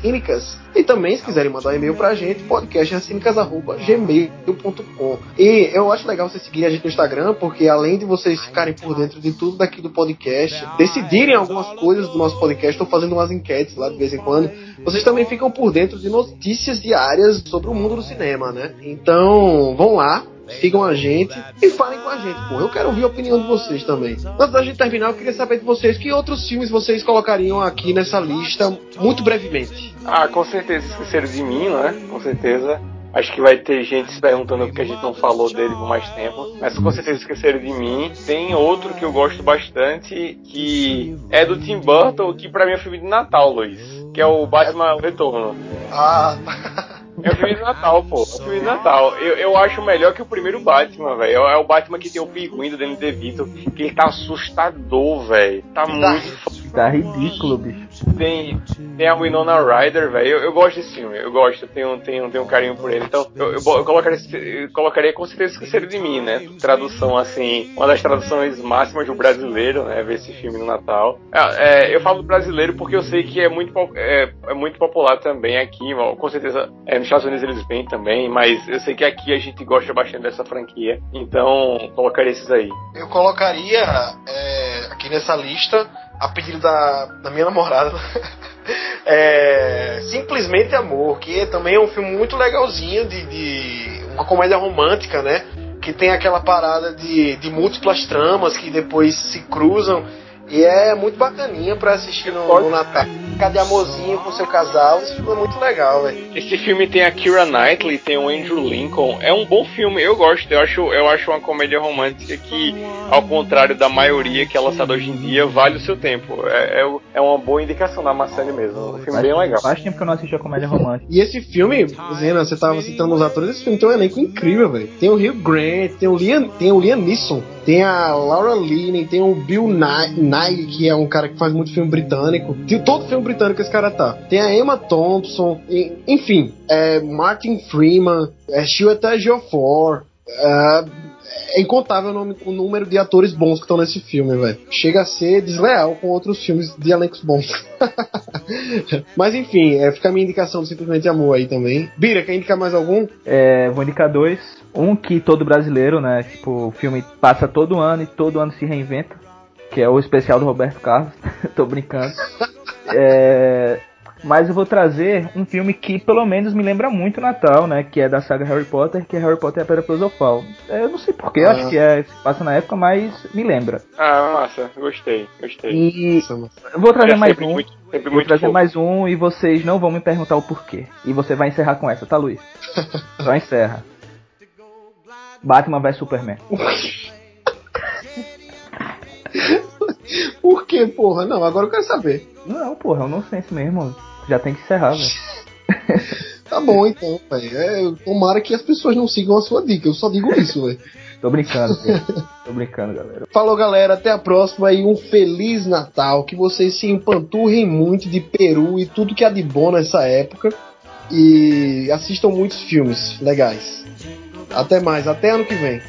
Cínicas. E também, se quiserem mandar um e-mail pra gente, podcastcínicas.gmail.com. E eu acho legal vocês seguirem a gente no Instagram, porque além de vocês ficarem por dentro de tudo daqui do podcast, decidirem algumas coisas do nosso podcast, estou fazendo umas enquetes lá de vez em quando, vocês também ficam por dentro de notícias diárias sobre o mundo do cinema, né? Então, vão lá, sigam a gente e falem com a gente, pô. Eu quero ouvir a opinião de vocês também. Antes da gente terminar, eu queria saber de vocês que outros filmes vocês colocariam aqui nessa lista, muito brevemente. Ah, com certeza esqueceram de mim, né? Com certeza. Acho que vai ter gente se perguntando porque a gente não falou dele por mais tempo. Mas com certeza esqueceram de mim. Tem outro que eu gosto bastante, que é do Tim Burton, que pra mim é filme de Natal, Luiz. Que é o Batman Retorno. Ah, É o filme de Natal, pô. É o filme de Natal. Eu, eu acho melhor que o primeiro Batman, velho. É o Batman que tem o pinguim do Danny DeVito, que ele tá assustador, velho. Tá muito Tá ridículo, bicho. Tem, tem a Winona Ryder, velho. Eu, eu, gosto desse filme, eu gosto, eu tenho, tenho, tenho um carinho por ele. Então, eu, eu, eu colocaria, eu colocaria com certeza Esqueceram de Mim, né? Tradução, assim, uma das traduções máximas do brasileiro, né? Ver esse filme no Natal. É, é, eu falo brasileiro porque eu sei que é muito, é, é muito popular também aqui, com certeza é, nos Estados Unidos eles vêm também, mas eu sei que aqui a gente gosta bastante dessa franquia, então colocaria esses aí. Eu colocaria é, aqui nessa lista a pedido da, da minha namorada. é, Simplesmente Amor, que também é um filme muito legalzinho, de, de, uma comédia romântica, né? Que tem aquela parada de, de múltiplas tramas que depois se cruzam e é muito bacaninha pra assistir no, no Natal. Cadê amorzinho com seu casal? Esse filme é muito legal, velho. Esse filme tem a Kira Knightley, tem o Andrew Lincoln. É um bom filme, eu gosto. Eu acho, eu acho uma comédia romântica que, ao contrário da maioria que é lançada hoje em dia, vale o seu tempo. É, é, é uma boa indicação da Marcele mesmo. Um filme bem legal. Faz tempo que eu não assisti a comédia romântica. E esse filme, Zena, você tava citando os atores, esse filme tem um elenco incrível, velho. Tem o Hugh Grant, tem o Liam, tem o Liam Neeson, tem a Laura Linney, tem o Bill Nye, que é um cara que faz muito filme britânico. Tem todo filme britânico esse cara tá. Tem a Emma Thompson, enfim, é Martin Freeman, é Chiwetel Ejiofor, é, é incontável o, nome, o, número de atores bons que estão nesse filme, velho. Chega a ser desleal com outros filmes de elencos bons. Mas enfim, é, fica a minha indicação Simplesmente Amor aí também. Bira, quer indicar mais algum? É, vou indicar dois. Um que todo brasileiro, né? Tipo, o filme passa todo ano e todo ano se reinventa. Que é o especial do Roberto Carlos. Tô brincando. É, mas eu vou trazer um filme que pelo menos me lembra muito Natal, né? Que é da saga Harry Potter, que é Harry Potter e a Pedra Filosofal. Eu não sei porquê, ah. acho que é, passa na época, mas me lembra. Ah, massa, gostei, gostei. E eu vou trazer é mais um. Muito, vou trazer fofo. mais um e vocês não vão me perguntar o porquê. E você vai encerrar com essa, tá, Luiz? Só encerra. Batman vs Superman. Por que, porra? Não, agora eu quero saber. Não, porra, é um nonsense mesmo. Já tem que encerrar, velho. tá bom, então, velho. É, tomara que as pessoas não sigam a sua dica. Eu só digo isso, velho. Tô brincando, Tô brincando, galera. Falou, galera. Até a próxima e um Feliz Natal. Que vocês se empanturrem muito de peru e tudo que há de bom nessa época. E assistam muitos filmes legais. Até mais. Até ano que vem.